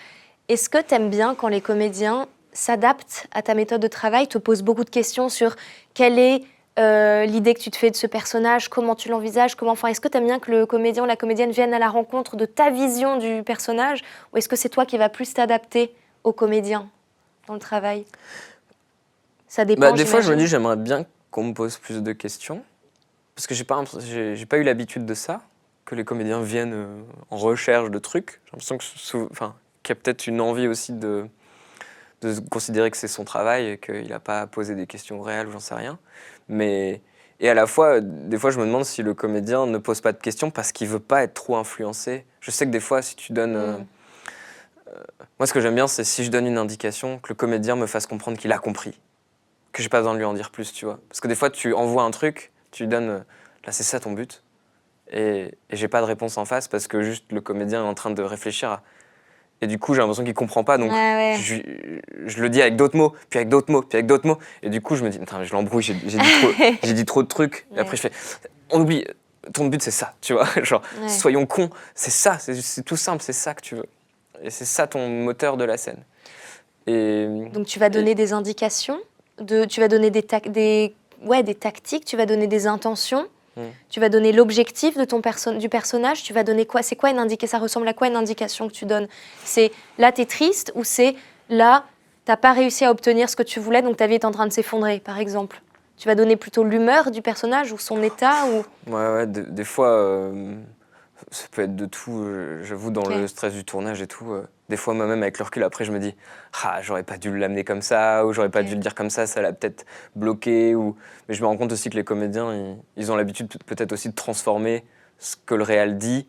Est-ce que tu aimes bien quand les comédiens s'adapte à ta méthode de travail, te pose beaucoup de questions sur quelle est euh, l'idée que tu te fais de ce personnage, comment tu l'envisages, comment. Enfin, est-ce que tu aimes bien que le comédien ou la comédienne vienne à la rencontre de ta vision du personnage, ou est-ce que c'est toi qui vas plus t'adapter au comédien dans le travail? Ça dépend. Bah, des fois, je me dis, j'aimerais bien qu'on me pose plus de questions. Parce que j'ai pas, j'ai pas eu l'habitude de ça, que les comédiens viennent euh, en recherche de trucs. J'ai l'impression que enfin, qu'il y a peut-être une envie aussi de, de considérer que c'est son travail et qu'il n'a pas à poser des questions réelles ou j'en sais rien. Mais, et à la fois, des fois, je me demande si le comédien ne pose pas de questions parce qu'il veut pas être trop influencé. Je sais que des fois, si tu donnes. euh, Mm. euh, moi, ce que j'aime bien, c'est si je donne une indication, que le comédien me fasse comprendre qu'il a compris que j'ai pas besoin de lui en dire plus, tu vois. Parce que des fois, tu envoies un truc, tu lui donnes, euh, là, c'est ça ton but, et, et j'ai pas de réponse en face parce que juste le comédien est en train de réfléchir. à- Et du coup, j'ai l'impression qu'il comprend pas, donc Ouais, ouais. je, je le dis avec d'autres mots, puis avec d'autres mots, puis avec d'autres mots, et du coup, je me dis, Putain, je l'embrouille, j'ai dit, dit trop de trucs, et après, je fais, on oublie, ton but, c'est ça, tu vois. Genre, soyons cons, c'est ça, c'est c'est tout simple, c'est ça que tu veux. Et c'est ça ton moteur de la scène. Et. Donc tu vas donner des indications, de, tu vas donner des, des, ouais, des tactiques, tu vas donner des intentions, Mm. tu vas donner l'objectif de ton perso- du personnage, tu vas donner quoi C'est quoi une indication Ça ressemble à quoi une indication que tu donnes? C'est là t'es triste ou c'est là t'as pas réussi à obtenir ce que tu voulais donc ta vie est en train de s'effondrer par exemple? Tu vas donner plutôt l'humeur du personnage ou son état ou? Ouais, ouais, des, des fois, euh, ça peut être de tout. euh, J'avoue, dans le stress du tournage et tout, euh, des fois, moi-même, avec le recul, après, je me dis, ah, j'aurais pas dû l'amener comme ça, ou j'aurais pas dû le dire comme ça, ça l'a peut-être bloqué. Ou... Mais je me rends compte aussi que les comédiens, ils, ils ont l'habitude peut- peut-être aussi de transformer ce que le réal dit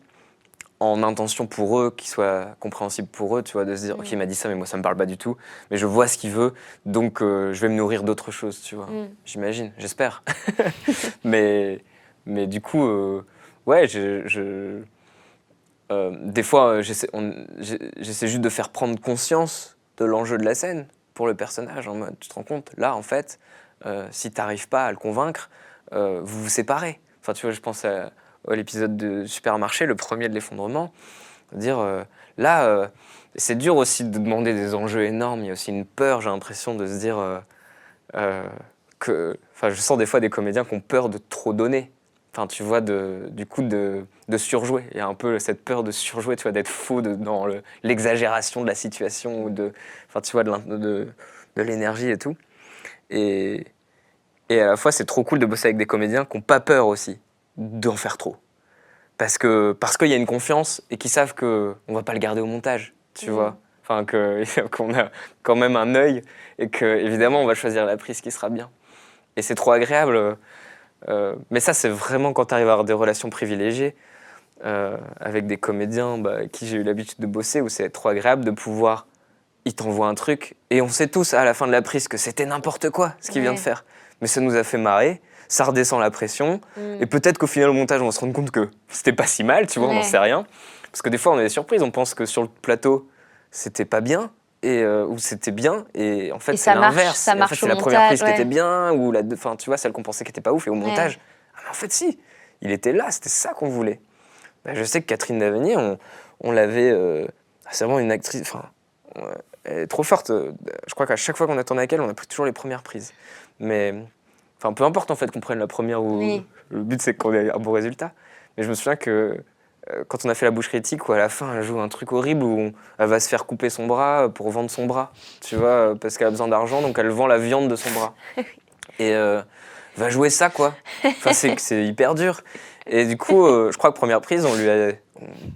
en intention pour eux, qui soit compréhensible pour eux, tu vois, de se dire, Mm. ok, il m'a dit ça, mais moi, ça me parle pas du tout, mais je vois ce qu'il veut, donc euh, je vais me nourrir d'autres choses, tu vois. Mm. J'imagine, j'espère. mais, mais du coup, euh, ouais, je, je- euh, des fois, euh, j'essaie juste de faire prendre conscience de l'enjeu de la scène pour le personnage. En mode, tu te rends compte, là, en fait, euh, si tu n'arrives pas à le convaincre, vous vous séparez. Enfin, tu vois, je pense à, à l'épisode de Supermarché, le premier de l'effondrement. Dire, là, c'est dur aussi de demander des enjeux énormes. Il y a aussi une peur, j'ai l'impression, de se dire que. Enfin, je sens des fois des comédiens qui ont peur de trop donner. Enfin, tu vois, de, du coup, de, de surjouer. Il y a un peu cette peur de surjouer, tu vois, d'être faux de- dans le- l'exagération de la situation ou de, enfin, tu vois, de, l'énergie et tout. Et, et à la fois, c'est trop cool de bosser avec des comédiens qui n'ont pas peur aussi d'en faire trop. Parce que parce qu'il y a une confiance et qui savent que on va pas le garder au montage, tu Mhm. vois. Enfin, qu'on a quand même un œil et que évidemment on va choisir la prise qui sera bien. Et c'est trop agréable. Euh, mais ça, c'est vraiment quand tu arrives à avoir des relations privilégiées euh, avec des comédiens bah, avec qui j'ai eu l'habitude de bosser, où c'est trop agréable de pouvoir. Ils t'envoient un truc et on sait tous à la fin de la prise que c'était n'importe quoi ce qu'il vient de faire. Mais ça nous a fait marrer, ça redescend la pression. Mm. Et peut-être qu'au final, au montage, on va se rendre compte que c'était pas si mal, tu vois, on n'en sait rien. Parce que des fois, on a des surprises, on pense que sur le plateau, c'était pas bien, et, euh, ou c'était bien, et en fait, c'est marche, l'inverse. ça Et en marche fait, c'est la première prise qui était bien, ou la, enfin, tu vois, celle qu'on pensait qui était pas ouf, et au montage, ah, mais en fait, si, il était là, c'était ça qu'on voulait. Bah, je sais que Catherine Davenier, on, on l'avait. euh, c'est vraiment une actrice. Enfin, elle est trop forte. euh, Je crois qu'à chaque fois qu'on a tourné avec elle, on a pris toujours les premières prises. Mais. Enfin, peu importe en fait qu'on prenne la première ou. Oui. Le but, c'est qu'on ait un bon résultat. Mais je me souviens que quand on a fait la bouche critique, où à la fin, elle joue un truc horrible où on- elle va se faire couper son bras pour vendre son bras. Tu vois, euh, parce qu'elle a besoin d'argent, donc elle vend la viande de son bras. Et euh, va jouer ça, quoi. Enfin, c'est c'est hyper dur. Et du coup, euh, je crois que première prise, on lui a.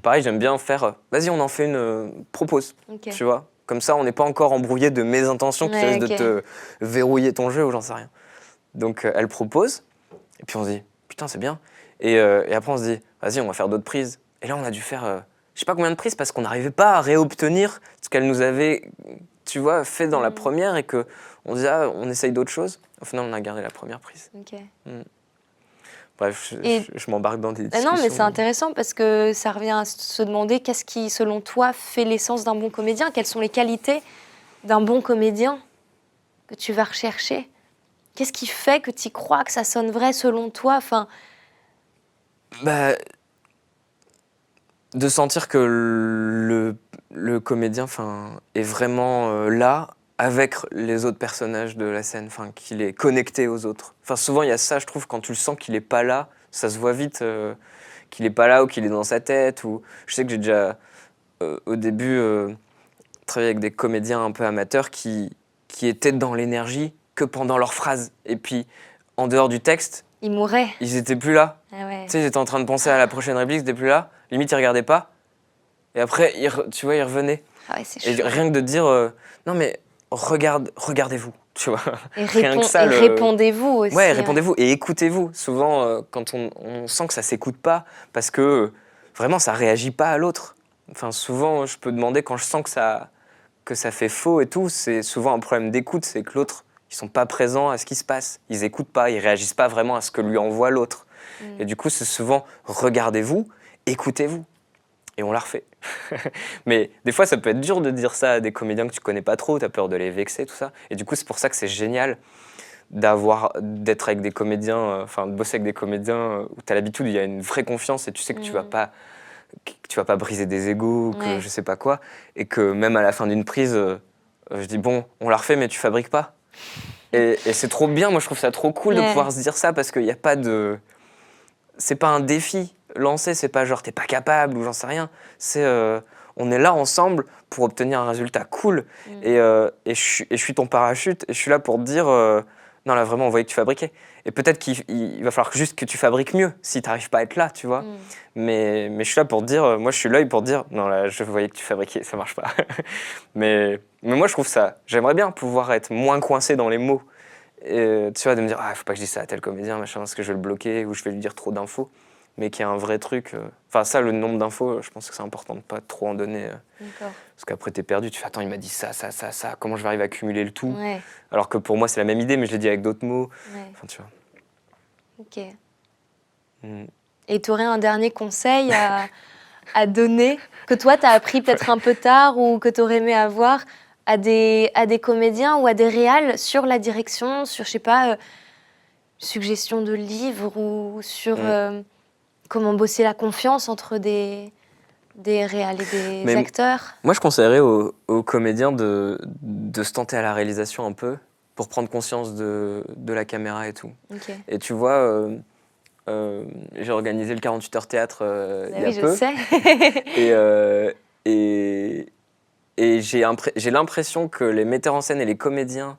pareil, j'aime bien faire. euh, Vas-y, on en fait une. euh, propose, tu vois. Comme ça, on n'est pas encore embrouillé de mes intentions qui Ouais, risquent de te verrouiller ton jeu ou j'en sais rien. Donc, euh, elle propose. Et puis on se dit, putain, c'est bien. Et, euh, et après, on se dit, vas-y, on va faire d'autres prises. Et là, on a dû faire, euh, je sais pas combien de prises parce qu'on n'arrivait pas à réobtenir ce qu'elle nous avait, tu vois, fait dans la Mm. première et que on disait, ah, on essaye d'autres choses. Au final, on a gardé la première prise. Ok. Bref, je, Et- je- je m'embarque dans des Ah discussions. non, mais c'est intéressant parce que ça revient à se demander qu'est-ce qui, selon toi, fait l'essence d'un bon comédien? Quelles sont les qualités d'un bon comédien que tu vas rechercher? Qu'est-ce qui fait que tu crois que ça sonne vrai selon toi? Enfin, Bah, de sentir que le, comédien est vraiment euh, là avec les autres personnages de la scène, qu'il est connecté aux autres. Enfin, souvent, il y a ça, je trouve, quand tu le sens qu'il est pas là, ça se voit vite euh, qu'il est pas là ou qu'il est dans sa tête. Ou... Je sais que j'ai déjà, euh, au début, travaillé avec des comédiens un peu amateurs qui, qui étaient dans l'énergie que pendant leurs phrases. Et puis, en dehors du texte, Ils mouraient. ils étaient plus là. Ah ouais. Tu sais, ils étaient en train de penser à la prochaine réplique, ils étaient plus là. Limite, ils regardaient pas. Et après, ils re- tu vois, ils revenaient. Ah ouais, c'est Et rien que de dire, euh, non mais regarde, regardez-vous, tu vois. Et, rien répond- que ça, et le- répondez-vous aussi. Ouais, hein. répondez-vous et écoutez-vous. Souvent, euh, quand on, on sent que ça s'écoute pas, parce que euh, vraiment, ça réagit pas à l'autre. Enfin, souvent, je peux demander quand je sens que ça, que ça fait faux et tout, c'est souvent un problème d'écoute, c'est que l'autre, ils sont pas présents à ce qui se passe. Ils écoutent pas, ils réagissent pas vraiment à ce que lui envoie l'autre. Mm. Et du coup, c'est souvent regardez-vous, écoutez-vous. Et on la refait. Mais des fois, ça peut être dur de dire ça à des comédiens que tu connais pas trop, tu as peur de les vexer, tout ça. Et du coup, c'est pour ça que c'est génial d'avoir d'être avec des comédiens, euh, enfin de bosser avec des comédiens euh, où tu as l'habitude, il y a une vraie confiance et tu sais que tu vas Mm. pas que tu vas pas briser des égaux, que Ouais. je sais pas quoi, et que même à la fin d'une prise, euh, je dis bon, on la refait, mais tu fabriques pas. Et, et c'est trop bien, moi je trouve ça trop cool de pouvoir se dire ça parce qu'il n'y a pas de. C'est pas un défi lancé, c'est pas genre t'es pas capable ou j'en sais rien. C'est. euh, on est là ensemble pour obtenir un résultat cool. Mm. Et, euh, et, je, suis- et je suis ton parachute et je suis là pour te dire euh, non, là vraiment, on voyait que tu fabriquais. Et peut-être qu'il il va falloir juste que tu fabriques mieux si tu n'arrives pas à être là, tu vois. Mm. Mais, mais je suis là pour te dire, moi je suis l'œil pour te dire, non là je voyais que tu fabriquais, ça marche pas. mais, mais moi je trouve ça, j'aimerais bien pouvoir être moins coincé dans les mots. Et, tu vois, de me dire, ah faut pas que je dise ça à tel comédien, machin, parce que je vais le bloquer ou je vais lui dire trop d'infos. Mais qu'il y a un vrai truc. euh, Enfin, ça, le nombre d'infos, je pense que c'est important de pas trop en donner. euh, parce qu'après, t'es perdu, tu fais, attends, il m'a dit ça, ça, ça, ça, comment je vais arriver à cumuler le tout? Ouais, Alors que pour moi, c'est la même idée, mais je l'ai dit avec d'autres mots. ouais. Enfin, tu vois. Ok. Mm. Et tu aurais un dernier conseil à, à donner que toi, tu as appris peut-être un peu tard ou que tu aurais aimé avoir à des, à des comédiens ou à des réals sur la direction, sur, je sais pas, euh, suggestion de livres ou sur Mm. euh, comment bosser la confiance entre des, des réals et des Mais- acteurs Moi, je conseillerais aux, aux comédiens de, de se tenter à la réalisation un peu pour prendre conscience de, de la caméra et tout. Et tu vois, euh, euh, j'ai organisé le 48 heures théâtre euh, Bah il y a oui, je peu. sais. Et, euh, et, et j'ai l'impression que les metteurs en scène et les comédiens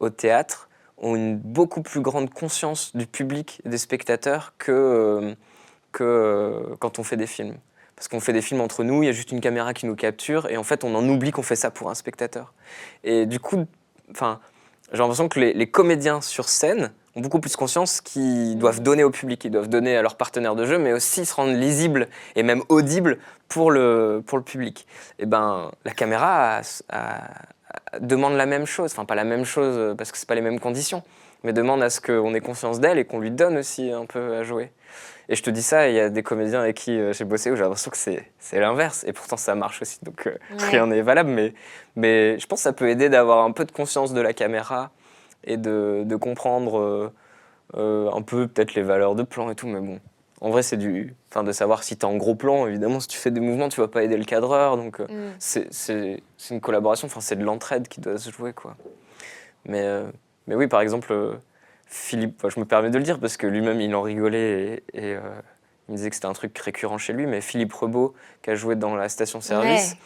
au théâtre ont une beaucoup plus grande conscience du public des spectateurs que, euh, que euh, quand on fait des films. Parce qu'on fait des films entre nous, il y a juste une caméra qui nous capture, et en fait, on en oublie qu'on fait ça pour un spectateur. Et du coup, j'ai l'impression que les comédiens sur scène ont beaucoup plus conscience qu'ils doivent donner au public, ils doivent donner à leurs partenaires de jeu, mais aussi se rendre lisibles et même audibles pour le, pour le public. Et ben, la caméra a- a- a- demande la même chose, enfin pas la même chose euh, parce que c'est pas les mêmes conditions, mais demande à ce qu'on ait conscience d'elle et qu'on lui donne aussi un peu à jouer. Et je te dis ça, il y a des comédiens avec qui euh, j'ai bossé où j'ai l'impression que c'est c'est l'inverse, et pourtant ça marche aussi, donc euh, Ouais. rien n'est valable, mais, mais je pense que ça peut aider d'avoir un peu de conscience de la caméra et de, de comprendre euh, euh, un peu peut-être les valeurs de plan et tout, mais bon. En vrai, c'est du. Enfin, de savoir si tu es en gros plan, évidemment, si tu fais des mouvements, tu vas pas aider le cadreur. Donc, euh, Mm. c'est- une collaboration, enfin, c'est de l'entraide qui doit se jouer, quoi. Mais, euh, mais oui, par exemple, Philippe, enfin, je me permets de le dire parce que lui-même, il en rigolait et, et, euh, il me disait que c'était un truc récurrent chez lui, mais Philippe Rebaud, qui a joué dans la station-service, Ouais.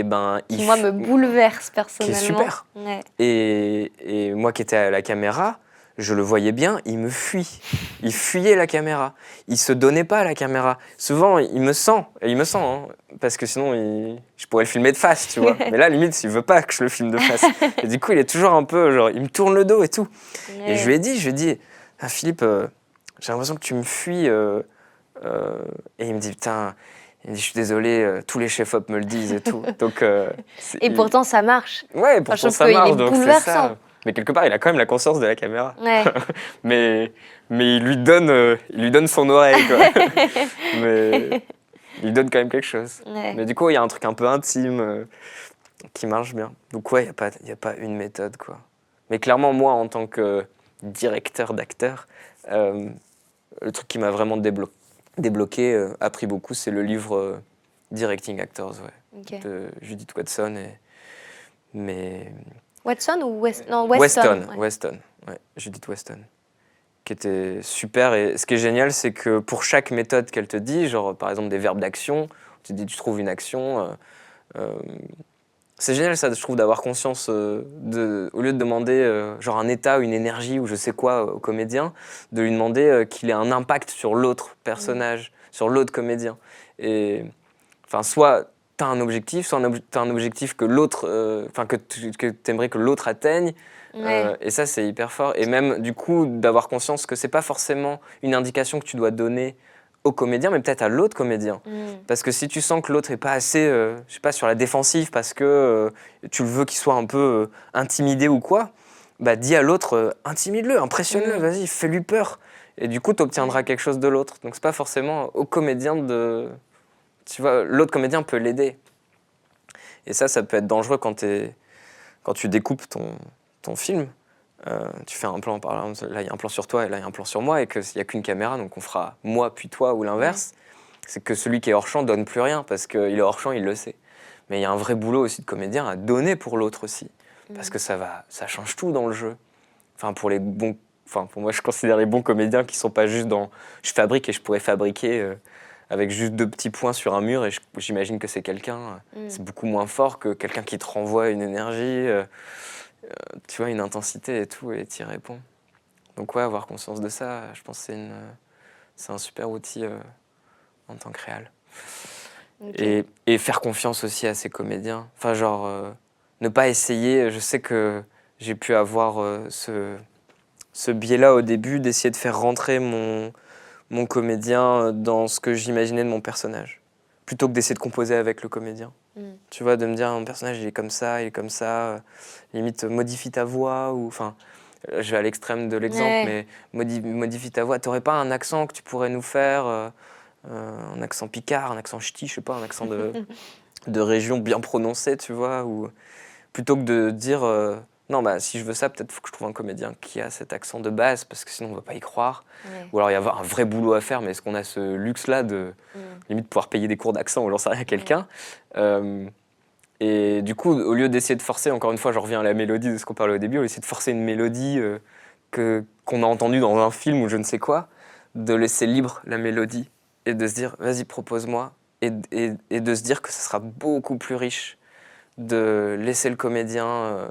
Et ben, Qui, il. moi, f- me bouleverse personnellement. super. Ouais. Et, et moi qui étais à la caméra, je le voyais bien, il me fuit. Il fuyait la caméra. Il se donnait pas à la caméra. Souvent, il me sent, et il me sent, hein, parce que sinon, il- je pourrais le filmer de face, tu vois. Mais là, limite, il veut pas que je le filme de face. Et du coup, il est toujours un peu, genre, il me tourne le dos et tout. Et je lui ai dit, je lui ai dit, ah, Philippe, euh, j'ai l'impression que tu me fuis. euh, euh, et il me dit, putain, il me dit, je suis désolé, euh, tous les chefs-op me le disent et tout. Donc, euh, Et il- pourtant, ça marche. Ouais, pourtant trouve ça est marche, donc c'est bouleversant. ça. Mais quelque part, il a quand même la conscience de la caméra. Ouais. Mais, mais il, lui donne, euh, il lui donne son oreille, quoi. mais il lui donne quand même quelque chose. ouais. Mais du coup, il y a un truc un peu intime qui marche bien. Donc ouais, il n'y a, pas- il y a pas une méthode, quoi. Mais clairement, moi, en tant que directeur d'acteur, le truc qui m'a vraiment déblo- débloqué, euh, appris beaucoup, c'est le livre euh, Directing Actors, ouais de Judith Watson. Et, mais Watson ou West... non, Weston Weston, ouais. Weston, ouais, Judith Weston. Qui était super. Et ce qui est génial, c'est que pour chaque méthode qu'elle te dit, genre par exemple des verbes d'action, tu dis tu trouves une action. euh, euh, c'est génial ça, je trouve, d'avoir conscience, euh, de, au lieu de demander euh, genre un état, une énergie ou je sais quoi au comédien, de lui demander euh, qu'il ait un impact sur l'autre personnage, sur l'autre comédien. Et enfin, soit tu as un objectif, soit tu as un objectif que l'autre, euh, enfin que tu aimerais que l'autre atteigne. Ouais. Euh, et ça, c'est hyper fort. Et même, du coup, d'avoir conscience que c'est pas forcément une indication que tu dois donner au comédien, mais peut-être à l'autre comédien. Mm. Parce que si tu sens que l'autre est pas assez, euh, je sais pas, sur la défensive parce que euh, tu le veux qu'il soit un peu euh, intimidé ou quoi, bah dis à l'autre, euh, intimide-le, impressionne-le, Mm. vas-y, fais-lui peur. Et du coup, tu obtiendras quelque chose de l'autre. Donc c'est pas forcément au comédien de... Tu vois, l'autre comédien peut l'aider. Et ça, ça peut être dangereux quand, tu découpes ton, ton film. Euh, tu fais un plan, par exemple, là il y a un plan sur toi et là il y a un plan sur moi et qu'il n'y a qu'une caméra, donc on fera moi puis toi ou l'inverse. C'est que celui qui est hors champ donne plus rien parce qu'il est hors champ, il le sait. Mais il y a un vrai boulot aussi de comédien à donner pour l'autre aussi. Parce que ça, va, ça change tout dans le jeu. Enfin, pour les bons. Enfin, pour moi, je considère les bons comédiens qui sont pas juste dans. Je fabrique et je pourrais fabriquer euh, avec juste deux petits points sur un mur et j'imagine que c'est quelqu'un. Mm. C'est beaucoup moins fort que quelqu'un qui te renvoie une énergie, euh, tu vois, une intensité et tout, et t'y réponds. Donc, ouais, avoir conscience de ça, je pense que c'est une, euh, c'est un super outil euh, en tant que réal. Et, et faire confiance aussi à ses comédiens. Enfin, genre, euh, ne pas essayer. Je sais que j'ai pu avoir euh, ce, ce biais-là au début d'essayer de faire rentrer mon, mon comédien dans ce que j'imaginais de mon personnage. Plutôt que d'essayer de composer avec le comédien. Mm. Tu vois, de me dire, mon personnage, il est comme ça, il est comme ça. euh, limite, modifie ta voix. ou Enfin, euh, je vais à l'extrême de l'exemple, Ouais. mais modi- modifie ta voix. T'aurais pas un accent que tu pourrais nous faire euh, euh, un accent picard, un accent ch'ti, je sais pas, un accent de, de région bien prononcé, tu vois, ou plutôt que de dire euh, non, bah si je veux ça, peut-être faut que je trouve un comédien qui a cet accent de base, parce que sinon on va pas y croire. Ouais. Ou alors il y a un vrai boulot à faire, mais est-ce qu'on a ce luxe-là de Mm. limite pouvoir payer des cours d'accent ou j'en sais rien à quelqu'un Euh, Et du coup, au lieu d'essayer de forcer, encore une fois, je reviens à la mélodie de ce qu'on parlait au début, au lieu d'essayer de forcer une mélodie euh, que qu'on a entendue dans un film ou je ne sais quoi, de laisser libre la mélodie et de se dire vas-y propose-moi et, et- et de se dire que ce sera beaucoup plus riche de laisser le comédien euh,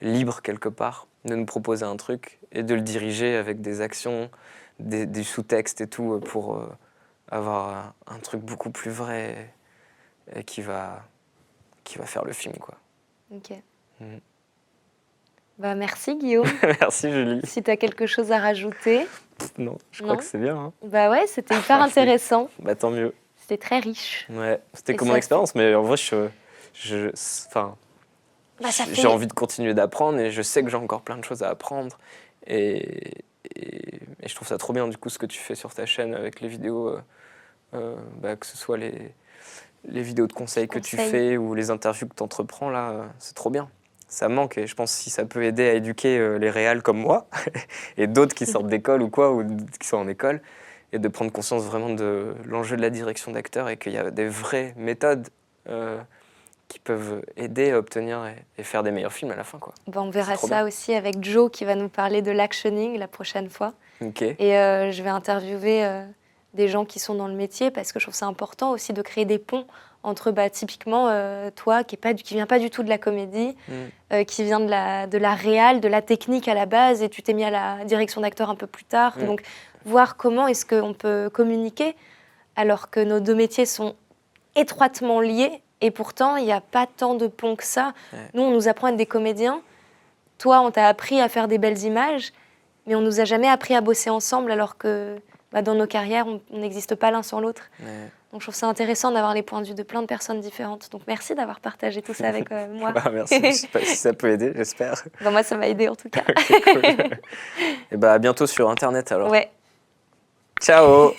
libre quelque part, de nous proposer un truc et de le diriger avec des actions, des, du sous-texte et tout euh, pour euh, avoir un, un truc beaucoup plus vrai et qui va, qui va faire le film quoi. Ok. Mm. Bah, merci Guillaume. Merci Julie. si tu as quelque chose à rajouter. Non, je Non. crois que c'est bien. hein. Bah ouais, c'était hyper intéressant. Bah tant mieux. C'était très riche. Ouais, c'était comme fait- expérience, mais en vrai, je, je, enfin, Bah, j'ai envie de continuer d'apprendre et je sais que j'ai encore plein de choses à apprendre. Et, et, et je trouve ça trop bien, du coup, ce que tu fais sur ta chaîne avec les vidéos, euh, euh, bah, que ce soit les, les vidéos de conseils que tu fais ou les interviews que tu entreprends, là, c'est trop bien. Ça manque et je pense que si ça peut aider à éduquer euh, les réals comme moi et d'autres qui sortent d'école ou quoi, ou qui sont en école, et de prendre conscience vraiment de l'enjeu de la direction d'acteur et qu'il y a des vraies méthodes euh, qui peuvent aider à obtenir et, faire des meilleurs films à la fin. Quoi. Bah, on verra ça aussi avec Joe qui va nous parler de l'actioning la prochaine fois. Ok. Et euh, je vais interviewer euh, des gens qui sont dans le métier parce que je trouve ça important aussi de créer des ponts entre bah, typiquement euh, toi qui ne vient pas du tout de la comédie, Mm. qui vient de la, de la réal, de la technique à la base et tu t'es mis à la direction d'acteur un peu plus tard. Mm. Donc voir comment est-ce qu'on peut communiquer alors que nos deux métiers sont étroitement liés et pourtant il n'y a pas tant de ponts que ça. Ouais. Nous on nous apprend à être des comédiens, toi on t'a appris à faire des belles images mais on nous a jamais appris à bosser ensemble alors que bah, dans nos carrières, on n'existe pas l'un sans l'autre. Ouais. Donc je trouve ça intéressant d'avoir les points de vue de plein de personnes différentes. Donc merci d'avoir partagé tout ça avec euh, moi. Bah, merci, je sais pas si ça peut aider, j'espère. Bah, moi, ça m'a aidé en tout cas. Ok, cool. et bah à bientôt sur Internet alors. Ouais. Ciao